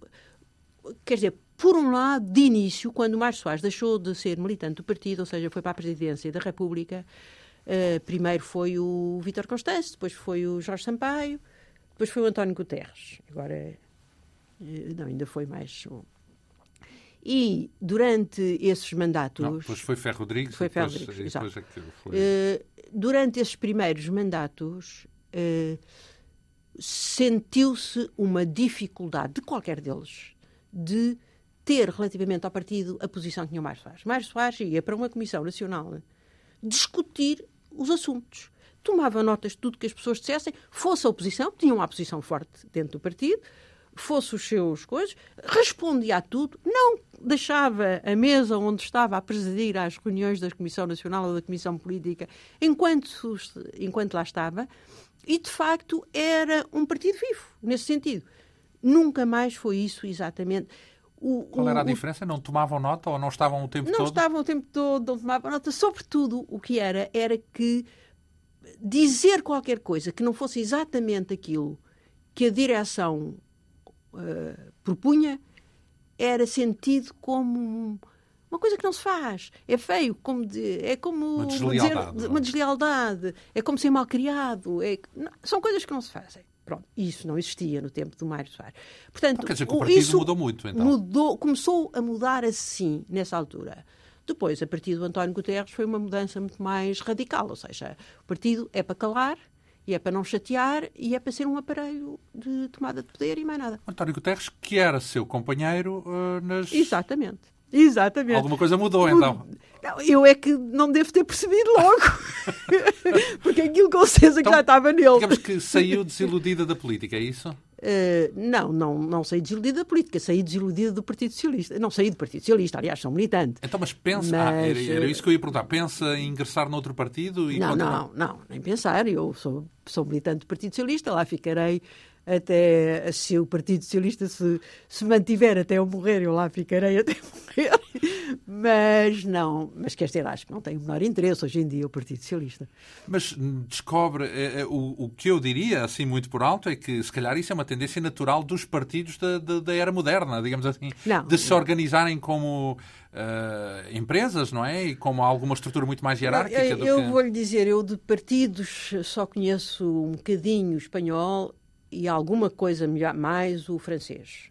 quer dizer, por um lado, de início, quando o Mário Soares deixou de ser militante do partido, ou seja, foi para a presidência da República, eh, primeiro foi o Vítor Constâncio, depois foi o Jorge Sampaio, depois foi o António Guterres. Agora, eh, não, ainda foi mais um. E durante esses mandatos. Não, depois foi Ferro Rodrigues. Foi Ferro Rodrigues, e depois aquilo foi... Eh, durante esses primeiros mandatos, eh, sentiu-se uma dificuldade de qualquer deles de ter relativamente ao partido a posição que tinha o Mário Soares. Mário Soares ia para uma Comissão Nacional discutir os assuntos, tomava notas de tudo que as pessoas dissessem, fosse a oposição, tinha uma oposição forte dentro do partido, fosse os seus coisas, respondia a tudo, não deixava a mesa onde estava a presidir às reuniões da Comissão Nacional ou da Comissão Política enquanto, enquanto lá estava, e de facto era um partido vivo, nesse sentido. Nunca mais foi isso exatamente. O, Qual era a diferença? Não tomavam nota ou não estavam o tempo não todo? Não estavam o tempo todo, não tomavam nota. Sobretudo, o que era, era que dizer qualquer coisa que não fosse exatamente aquilo que a direção uh, propunha era sentido como uma coisa que não se faz. É feio, como de, é como uma deslealdade, dizer, uma deslealdade, é como ser mal criado. É, não, são coisas que não se fazem. Pronto, isso não existia no tempo do Mário Soares. Portanto, então, quer dizer que o partido isso mudou muito, então. Mudou, começou a mudar assim, nessa altura. Depois, a partir do António Guterres, foi uma mudança muito mais radical, ou seja, o partido é para calar, e é para não chatear, e é para ser um aparelho de tomada de poder e mais nada. António Guterres, que era seu companheiro uh, nas... Exatamente. Exatamente. Alguma coisa mudou, então. Não, eu é que não devo ter percebido logo. <laughs> Porque aquilo com certeza então, que já estava nele. Digamos que saiu desiludida da política, é isso? Uh, não, não, não saí desiludida da política, saí desiludida do Partido Socialista. Não saí do Partido Socialista, aliás, sou militante. Então, mas pensa, mas... Ah, era, era, isso que eu ia perguntar, pensa em ingressar noutro partido? E não, continuar... não, não, nem pensar. Eu sou, sou militante do Partido Socialista, lá ficarei até se o Partido Socialista se, se mantiver até eu morrer, eu lá ficarei até <laughs> morrer. Mas não, mas quer dizer, acho que não tem o menor interesse hoje em dia o Partido Socialista. Mas descobre, é, o, o que eu diria, assim muito por alto, é que se calhar isso é uma tendência natural dos partidos da, da, da era moderna, digamos assim, não, de se não. organizarem como uh, empresas, não é? E como alguma estrutura muito mais hierárquica. Eu, eu que... vou lhe dizer, eu de partidos só conheço um bocadinho espanhol e alguma coisa mais o francês.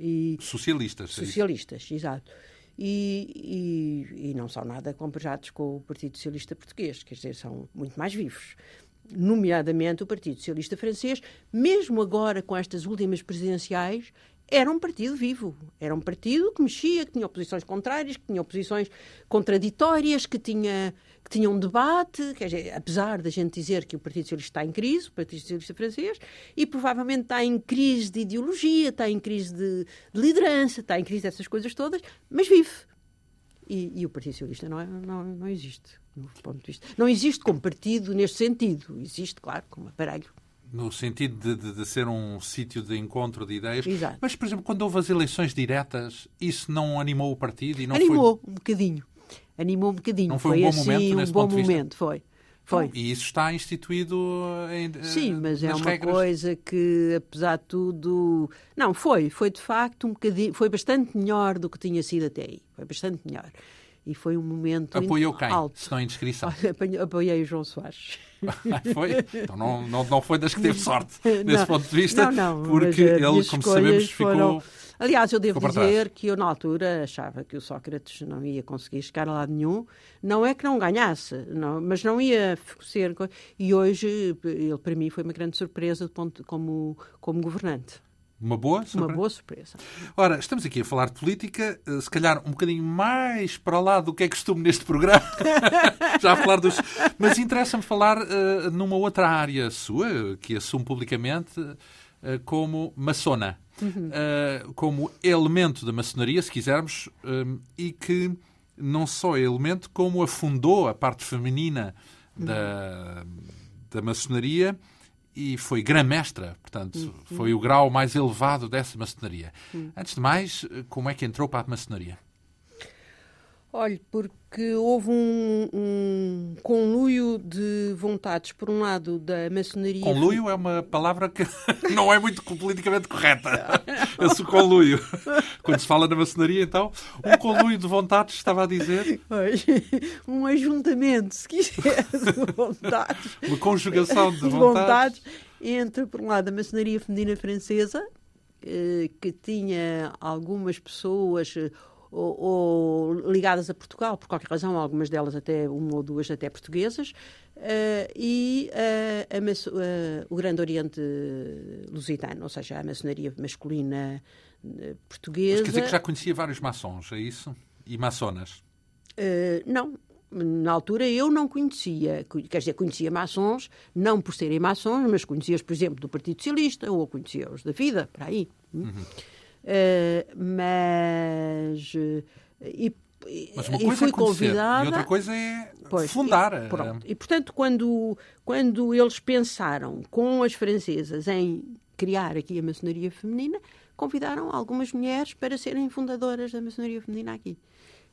E, socialistas. Socialistas, exato. E, e, e, não são nada comparados com o Partido Socialista Português, quer dizer, são muito mais vivos. Nomeadamente o Partido Socialista Francês, mesmo agora com estas últimas presidenciais, era um partido vivo. Era um partido que mexia, que tinha oposições contrárias, que tinha oposições contraditórias, que tinha, que tinha um debate. Quer apesar da gente dizer que o Partido Socialista está em crise, o Partido Socialista francês, e provavelmente está em crise de ideologia, está em crise de, de liderança, está em crise dessas coisas todas, mas vive. E, e o Partido Socialista não, é, não, não existe, no ponto de vista. Não existe como partido neste sentido. Existe, claro, como aparelho no sentido de, de, de, ser um sítio de encontro de ideias. Exato. Mas, por exemplo, quando houve as eleições diretas, isso não animou o partido? E não animou foi... um bocadinho. Animou um bocadinho. Não foi, foi um bom assim, momento nesse um bom momento, foi. Foi. E isso está instituído em, Sim, mas é uma regras. coisa que, apesar de tudo. Não, foi. Foi de facto um bocadinho. Foi bastante melhor do que tinha sido até aí. Foi bastante melhor. E foi um momento Apoiou quem? alto. Se não indiscrição. Apoiei o João Soares. <laughs> foi? Então não, não, não foi das que teve sorte, nesse não, ponto de vista, não, não, porque ele, como sabemos, foram... ficou... Aliás, eu devo dizer que eu, na altura, achava que o Sócrates não ia conseguir chegar a lado nenhum. Não é que não ganhasse, não, mas não ia ser... E hoje, ele, para mim, foi uma grande surpresa ponto, como, como governante. Uma boa surpresa? Uma boa surpresa. Ora, estamos aqui a falar de política, eh, se calhar um bocadinho mais para lá do que é costume neste programa. <laughs> Já a falar dos. Mas interessa-me falar uh, numa outra área sua, que assume publicamente uh, como maçona. Uhum. Uh, como elemento da maçonaria, se quisermos, e que não só é elemento, como afundou a parte feminina uhum. da, da maçonaria e foi grã-mestra, portanto, uhum. foi o grau mais elevado dessa maçonaria. Uhum. Antes de mais, como é que entrou para a maçonaria? Olhe, porque houve um, um, conluio de vontades, por um lado, da maçonaria. Conluio é uma palavra que <laughs> não é muito politicamente correta. <laughs> Esse conluio. Quando se fala na maçonaria, então, um conluio de vontades, estava a dizer. <laughs> Um ajuntamento, se quiser, de vontades. Uma conjugação de vontades. vontades entre, por um lado, a maçonaria feminina francesa, eh, que tinha algumas pessoas ou, ou, ligadas a Portugal, por qualquer razão, algumas delas até, uma ou duas até portuguesas, uh, e uh, a, uh, o Grande Oriente Lusitano, ou seja, a maçonaria masculina portuguesa. Mas quer dizer que já conhecia vários maçons, é isso? E maçonas? não, na altura eu não conhecia, quer dizer, conhecia maçons, não por serem maçons, mas conhecia-os, por exemplo, do Partido Socialista, ou conhecia-os da vida, para aí. Uhum. Uh, mas. E, mas uma coisa e fui é convidada. E outra coisa é pois, fundar. E, pronto. e, portanto, quando, quando eles pensaram com as francesas em criar aqui a maçonaria feminina, convidaram algumas mulheres para serem fundadoras da maçonaria feminina aqui.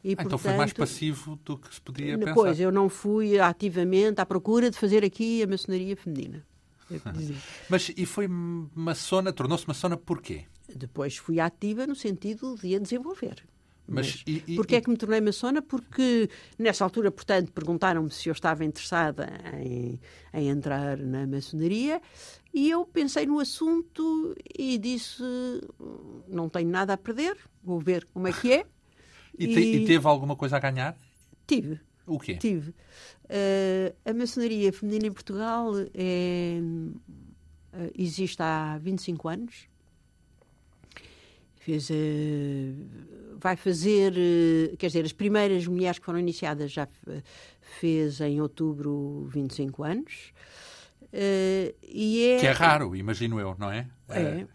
E, ah, portanto, então foi mais passivo do que se podia depois, pensar. Pois, eu não fui ativamente à procura de fazer aqui a maçonaria feminina. <laughs> Mas e foi maçona, tornou-se maçona porquê? Depois fui ativa no sentido de a desenvolver. Mas, Mas e, porquê é que me tornei maçona? Porque nessa altura, portanto, perguntaram-me se eu estava interessada em, em entrar na maçonaria e eu pensei no assunto e disse: não tenho nada a perder, vou ver como é que é. <laughs> E, te, e, teve alguma coisa a ganhar? Tive. O quê? Tive. Uh, a maçonaria feminina em Portugal é, uh, existe há 25 anos. Fez, vai fazer, quer dizer, as primeiras mulheres que foram iniciadas já fez em outubro 25 anos. e é, que é raro, imagino eu, não é? É.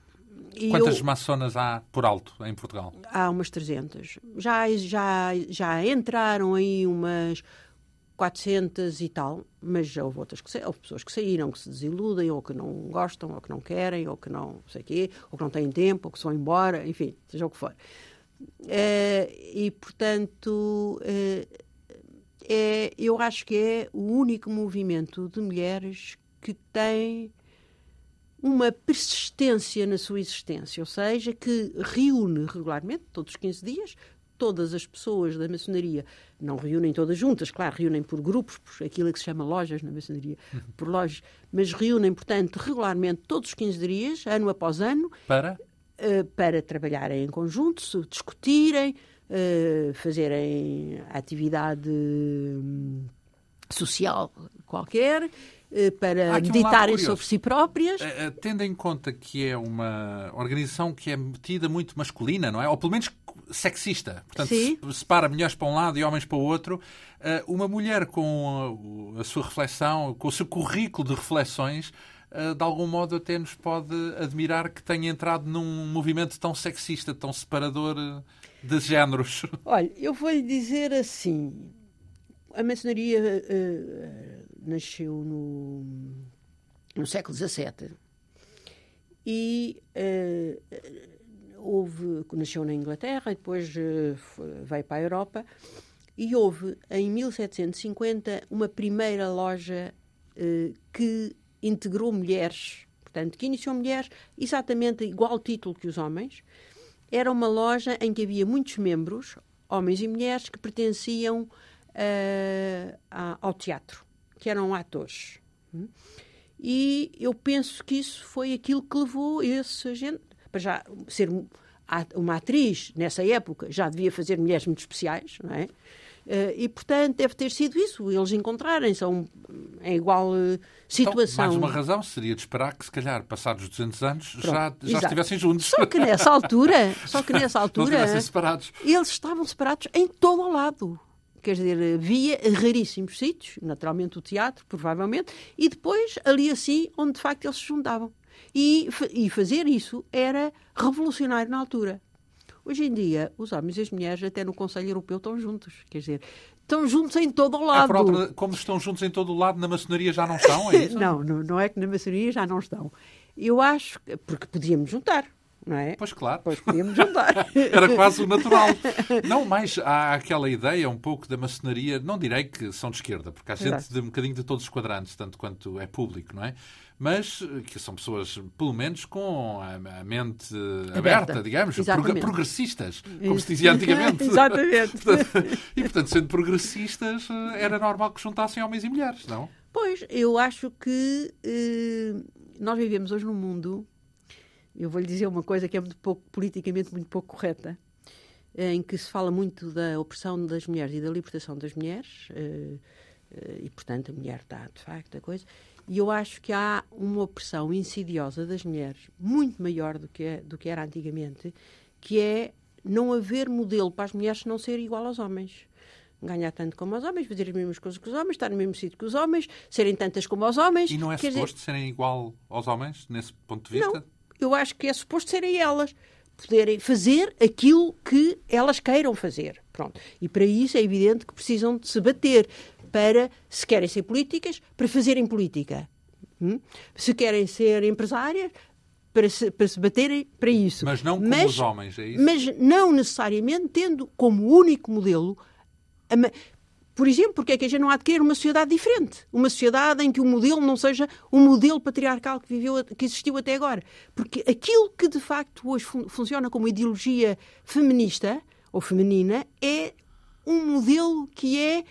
Quantas eu, maçonas há por alto em Portugal? Há umas 300. Já, já, já entraram aí umas 400 e tal, mas houve outras que houve pessoas que saíram, que se desiludem, ou que não gostam, ou que não querem, ou que não sei quê, ou que não têm tempo, ou que se vão embora, enfim, seja o que for. É, e, portanto, é, é, eu acho que é o único movimento de mulheres que tem uma persistência na sua existência, ou seja, que reúne regularmente, todos os 15 dias, todas as pessoas da maçonaria, não reúnem todas juntas, claro, reúnem por grupos, por aquilo que se chama lojas na maçonaria, uhum. por lojas, mas reúnem, portanto, regularmente todos os 15 dias, ano após ano, para, uh, para trabalharem em conjunto, se discutirem, uh, fazerem atividade um, social qualquer eh, para meditarem um sobre si próprias. Uh, tendo em conta que é uma organização que é metida muito masculina, não é? Ou pelo menos sexista. Portanto, Sim. separa mulheres para um lado e homens para o outro. Uma mulher com a, sua reflexão, com o seu currículo de reflexões, de algum modo até nos pode admirar que tenha entrado num movimento tão sexista, tão separador de géneros. <laughs> Olha, eu vou-lhe dizer assim. A maçonaria nasceu no, no século XVII e uh, houve, nasceu na Inglaterra, depois uh, para a Europa e houve em 1750 uma primeira loja uh, que integrou mulheres, portanto, que iniciou mulheres exatamente igual título que os homens. Era uma loja em que havia muitos membros, homens e mulheres, que pertenciam ao teatro que eram atores. Hum? E eu penso que isso foi aquilo que levou esse gente para já ser uma atriz nessa época já devia fazer mulheres muito especiais, não é? Eh, e, portanto, deve ter sido isso. Eles encontrarem, são em igual eh, situação. Então, mais uma razão seria de esperar que, se calhar, passados 200 anos, Pronto, já, já estivessem juntos. Só que nessa altura, só que nessa <laughs> altura, eles estavam separados em todo o lado quer dizer, via raríssimos sítios, naturalmente o teatro, provavelmente, e depois ali assim, onde de facto eles se juntavam. E, e fazer isso era revolucionário na altura. Hoje em dia, os homens e as mulheres, até no Conselho Europeu, estão juntos. Quer dizer, estão juntos em todo o lado. Própria, como estão juntos em todo o lado, na maçonaria já não estão? É <laughs> não, não, não é que na maçonaria já não estão. Eu acho, que, porque podíamos juntar não é? Pois claro. Pois podíamos juntar. <laughs> Era quase o natural. <laughs> Não, mas há aquela ideia um pouco da maçonaria, não direi que são de esquerda, porque há gente Exato. de um bocadinho de todos os quadrantes, tanto quanto é público, não é? Mas que são pessoas, pelo menos, com a mente aberta, aberta digamos, Exatamente. progressistas, <laughs> como se dizia antigamente. Exatamente. e, portanto, sendo progressistas, era normal que juntassem homens e mulheres, não? Pois, eu acho que eh, nós vivemos hoje num mundo eu vou lhe dizer uma coisa que é muito pouco, politicamente muito pouco correta, em que se fala muito da opressão das mulheres e da libertação das mulheres, eh, eh, e portanto a mulher está de facto a coisa, e eu acho que há uma opressão insidiosa das mulheres muito maior do que, do que era antigamente, que é não haver modelo para as mulheres não ser igual aos homens. ganhar tanto como os homens, fazer as mesmas coisas que os homens, estar no mesmo sítio que os homens, serem tantas como os homens. E não é suposto dizer, serem igual aos homens, nesse ponto de vista? Não, eu acho que é suposto serem elas poderem fazer aquilo que elas queiram fazer. Pronto. E para isso é evidente que precisam de se bater para, se querem ser políticas, para fazerem política. Hum? Se querem ser empresárias, para se, para se baterem para isso. Mas não como os homens, é isso? Mas não necessariamente tendo como único modelo. a por exemplo, porque é que a gente não há de querer uma sociedade diferente? Uma sociedade em que o modelo não seja o modelo patriarcal que, viveu, que existiu até agora. Porque aquilo que de facto hoje fun- funciona como ideologia feminista ou feminina é um modelo que é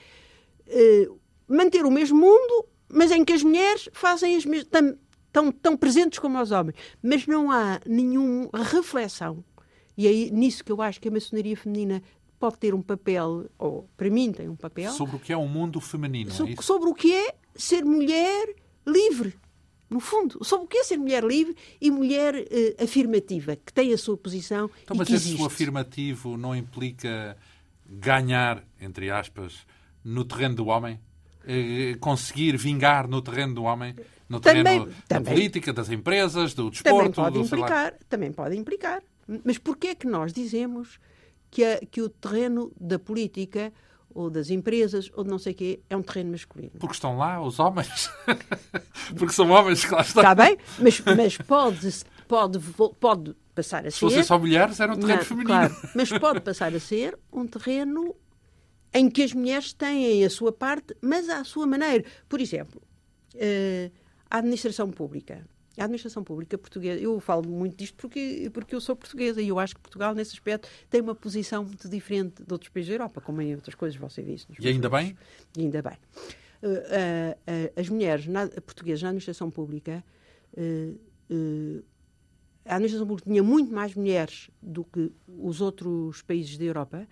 eh, manter o mesmo mundo, mas em que as mulheres fazem as mesmas. Tão, tão presentes como os homens. Mas não há nenhuma reflexão. E é nisso que eu acho que a maçonaria feminina pode ter um papel, ou para mim tem um papel, Sobre o que é um mundo feminino, é sobre, isso? sobre o que é ser mulher livre. No fundo, sobre o que é ser mulher livre e mulher eh, afirmativa, que tem a sua posição Então, mas que esse afirmativo não implica ganhar, entre aspas, no terreno do homem? Eh, Conseguir vingar no terreno do homem? No Também- terreno da também. política, das empresas, do também desporto, pode do implicar, também pode implicar. Mas porquê é que nós dizemos que, a- que o terreno da política ou das empresas ou de não sei o quê é um terreno masculino? Porque estão lá os homens. <laughs> Porque são homens que lá estão. Está bem? Mas, mas pode, pode, pode passar a Se ser... fossem só mulheres, era um terreno Não, feminino. claro, <laughs> mas pode passar a ser um terreno em que as mulheres têm a sua parte, mas à sua maneira. Por exemplo, eh, a administração pública. A administração pública portuguesa, eu falo muito disto porque, porque eu sou portuguesa e eu acho que Portugal, nesse aspecto, tem uma posição muito diferente de outros países da Europa, como em outras coisas você disse. nos E ainda bem? e ainda bem. Eh, eh, eh, as mulheres na, portuguesas na administração pública, eh, a administração pública tinha muito mais mulheres do que os outros países da Europa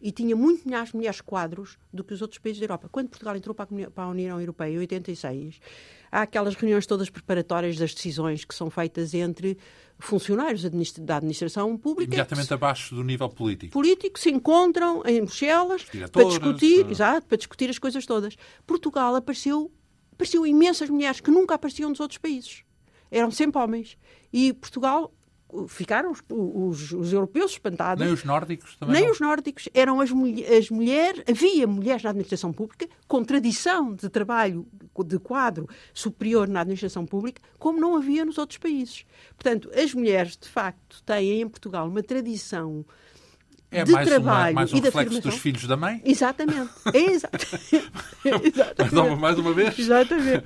e tinha muito mais mulheres quadros do que os outros países da Europa. Quando Portugal entrou para a, União Europeia em 86, há aquelas reuniões todas preparatórias das decisões que são feitas entre funcionários da administração pública Imediatamente abaixo do nível político. políticos se encontram em Bruxelas para discutir, ah. exato, para discutir as coisas todas. Portugal apareceu, apareceu imensas mulheres que nunca apareciam nos outros países. Eram sempre homens. E Portugal ficaram os, os- os europeus espantados. Nem os nórdicos também. Nem não. os nórdicos eram as, as mulheres, havia mulheres na administração pública com tradição de trabalho de quadro superior na administração pública, como não havia nos outros países. Portanto, as mulheres, de facto, têm em Portugal uma tradição É de mais, uma, trabalho mais um e reflexo dos filhos da mãe? Exatamente. <laughs> É <laughs> exatamente. Mais uma, mais uma vez? Exatamente.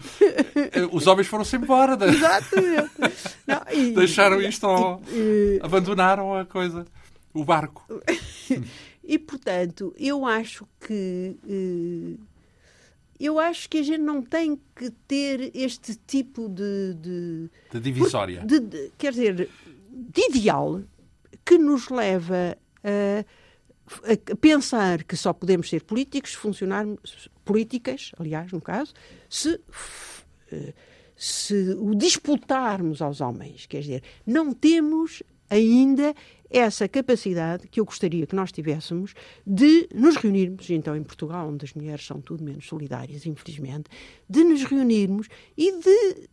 Eh, <laughs> Os homens foram-se embora. de- Exatamente. Não, e- Deixaram isto ao... e- Abandonaram a coisa. O barco. E, portanto, eu acho que. eh, eu acho que a gente não tem que ter este tipo de. de De divisória. de- de- quer dizer, de ideal que nos leva a, a pensar que só podemos ser políticos, funcionarmos políticas, aliás, no caso, se, eh, se o disputarmos aos homens. Quer dizer, não temos ainda essa capacidade que eu gostaria que nós tivéssemos de nos reunirmos, então em Portugal, onde as mulheres são tudo menos solidárias, infelizmente, de nos reunirmos e de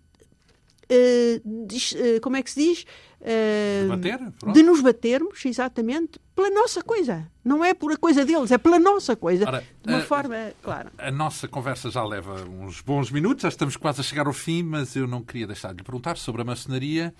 eh, como é que se diz? Debater, pronto. de nos batermos, exatamente, pela nossa coisa. Não é por a coisa deles, é pela nossa coisa. Ora, de uma eh, forma clara. A nossa conversa já leva uns bons minutos, já estamos quase a chegar ao fim, mas eu não queria deixar de lhe perguntar sobre a maçonaria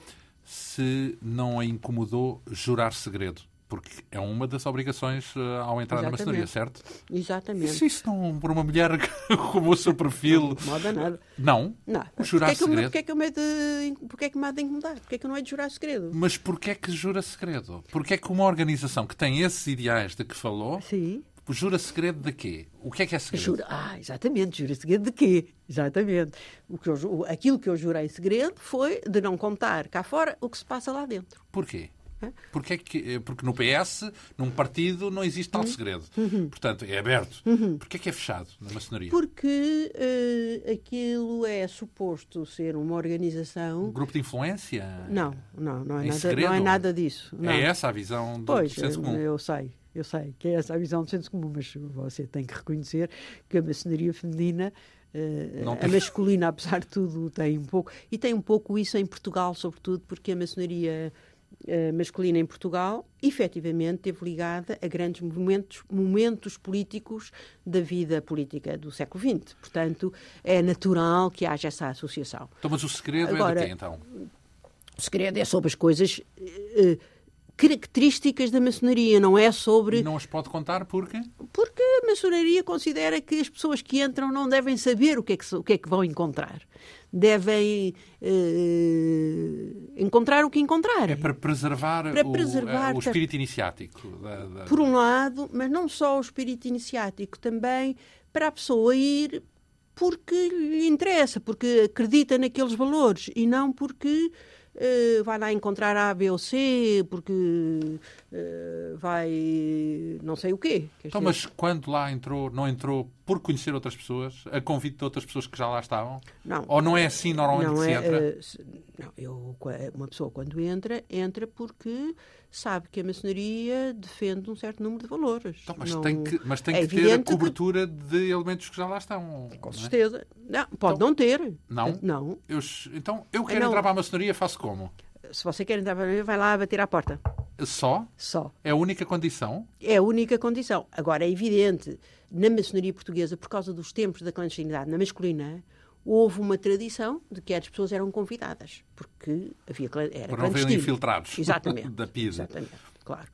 se não a incomodou jurar segredo. Porque é uma das obrigações eh, ao entrar na Exatamente. maçonaria, certo? Exatamente. Se isso não, por uma mulher <laughs> como o seu perfil, Não incomoda nada. não? Não. O jurar Porquê é segredo? Porquê é que eu me hei de, porquê é que me há de incomodar? Porquê é que eu não hei de jurar segredo? Mas porquê é que jura segredo? Porquê é que uma organização que tem esses ideais de que falou, Sim. jura segredo de quê? O que é que é segredo? Jura, ah, exatamente, jura segredo de quê? Exatamente. O que eu, aquilo que eu jurei segredo foi de não contar cá fora o que se passa lá dentro. Porquê? Porque, é que, eh, porque no PS, num partido, não existe Uhum. tal segredo. Portanto, é aberto. Porquê é que é fechado na maçonaria? Porque eh, aquilo é suposto ser uma Um organização. grupo de influência? Não, não, não é, Em nada, segredo? não é nada disso. Não. É essa a visão do Pois, senso comum? eu sei. eu sei que é essa a visão do senso comum, mas você tem que reconhecer que a maçonaria feminina Uh, a masculina, <laughs> apesar de tudo, tem um pouco. E tem um pouco isso em Portugal, sobretudo, porque a maçonaria uh, masculina em Portugal, efetivamente, esteve ligada a grandes momentos, momentos políticos da vida política do século XX. Portanto, é natural que haja essa associação. Então, mas o segredo Agora, é de quê, então? O segredo é sobre as coisas. Uh, características da maçonaria, não é sobre. Não as pode contar porque? Maçonaria considera que as pessoas que entram não devem saber o que é que, que, é que vão encontrar. Devem uh, encontrar o que encontrar. É para preservar, para o, preservar o, espírito iniciático. Da, da... Por um lado, mas não só o espírito iniciático, também para a pessoa ir porque lhe interessa, porque acredita naqueles valores e não porque uh, vai lá encontrar A, B ou C, porque uh, vai não sei o quê. Então, mas quando lá entrou, não entrou por conhecer outras pessoas, a convite de outras pessoas que já lá estavam? Não. Ou não é assim normalmente não que é, se entra? Uh, não, eu, uma pessoa quando entra, entra porque sabe que a maçonaria defende um certo número de valores. Então, mas, não... tem que, mas tem é que ter a cobertura que... de elementos que já lá estão. Com é? certeza. Não, pode então, não ter. Não? Não. Eu, então, eu quero não. entrar para a maçonaria, faço como? Se você quer entrar para a maçonaria, vai lá bater à porta. Só? Só. É a única condição? É a única condição. Agora, é evidente, na maçonaria portuguesa, por causa dos tempos da clandestinidade na masculina, houve uma tradição de que as pessoas eram convidadas, porque havia era Para não verem infiltrados <laughs> Exatamente. da PIDE. Exatamente, claro.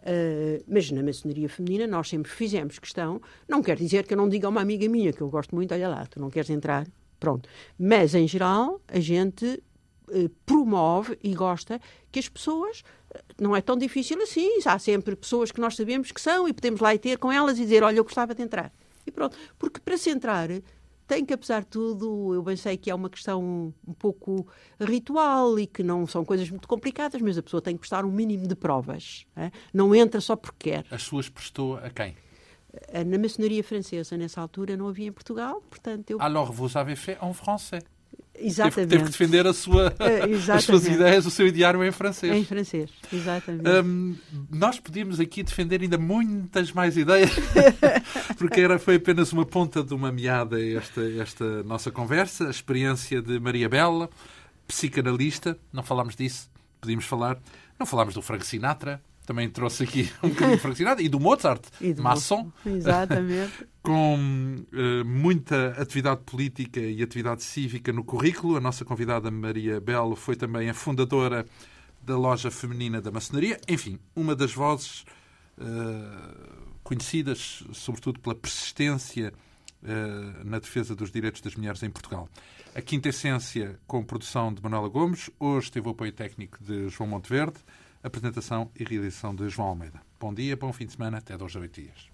Uh, mas na maçonaria feminina nós sempre fizemos questão, não quer dizer que eu não diga a uma amiga minha que eu gosto muito, olha lá, tu não queres entrar, pronto. Mas em geral a gente uh, promove e gosta que as pessoas uh, não é tão difícil assim, há sempre pessoas que nós sabemos que são e podemos lá ir ter com elas e dizer, olha, eu gostava de entrar. E pronto, porque para se entrar tem que, apesar de tudo, eu bem sei que é uma questão um pouco ritual e que não são coisas muito complicadas, mas a pessoa tem que prestar um mínimo de provas. É? Não entra só porque quer. As suas prestou a quem? Na maçonaria francesa, nessa altura, não havia em Portugal, portanto eu... Alors, vous avez fait en français. Exatamente. Teve, teve que defender a sua, uh, <laughs> as suas ideias, o seu diário em francês. Em francês, exatamente. Um, nós podíamos aqui defender ainda muitas mais ideias, <laughs> porque era, foi apenas uma ponta de uma meada esta, esta nossa conversa. A experiência de Maria Bela, psicanalista, não falámos disso, podíamos falar. Não falámos do Frank Sinatra, também trouxe aqui <laughs> um bocadinho de e do Mozart, <laughs> e do maçom, exatamente. <laughs> com uh, muita atividade política e atividade cívica no currículo. A nossa convidada Maria Belo foi também a fundadora da loja feminina da maçonaria. Enfim, uma das vozes uh, conhecidas, sobretudo pela persistência uh, na defesa dos direitos das mulheres em Portugal. A Quinta Essência, com produção de Manuela Gomes, hoje teve o apoio técnico de João Monteverde apresentação e realização de João Almeida. Bom dia, bom fim de semana, até dois a oito dias.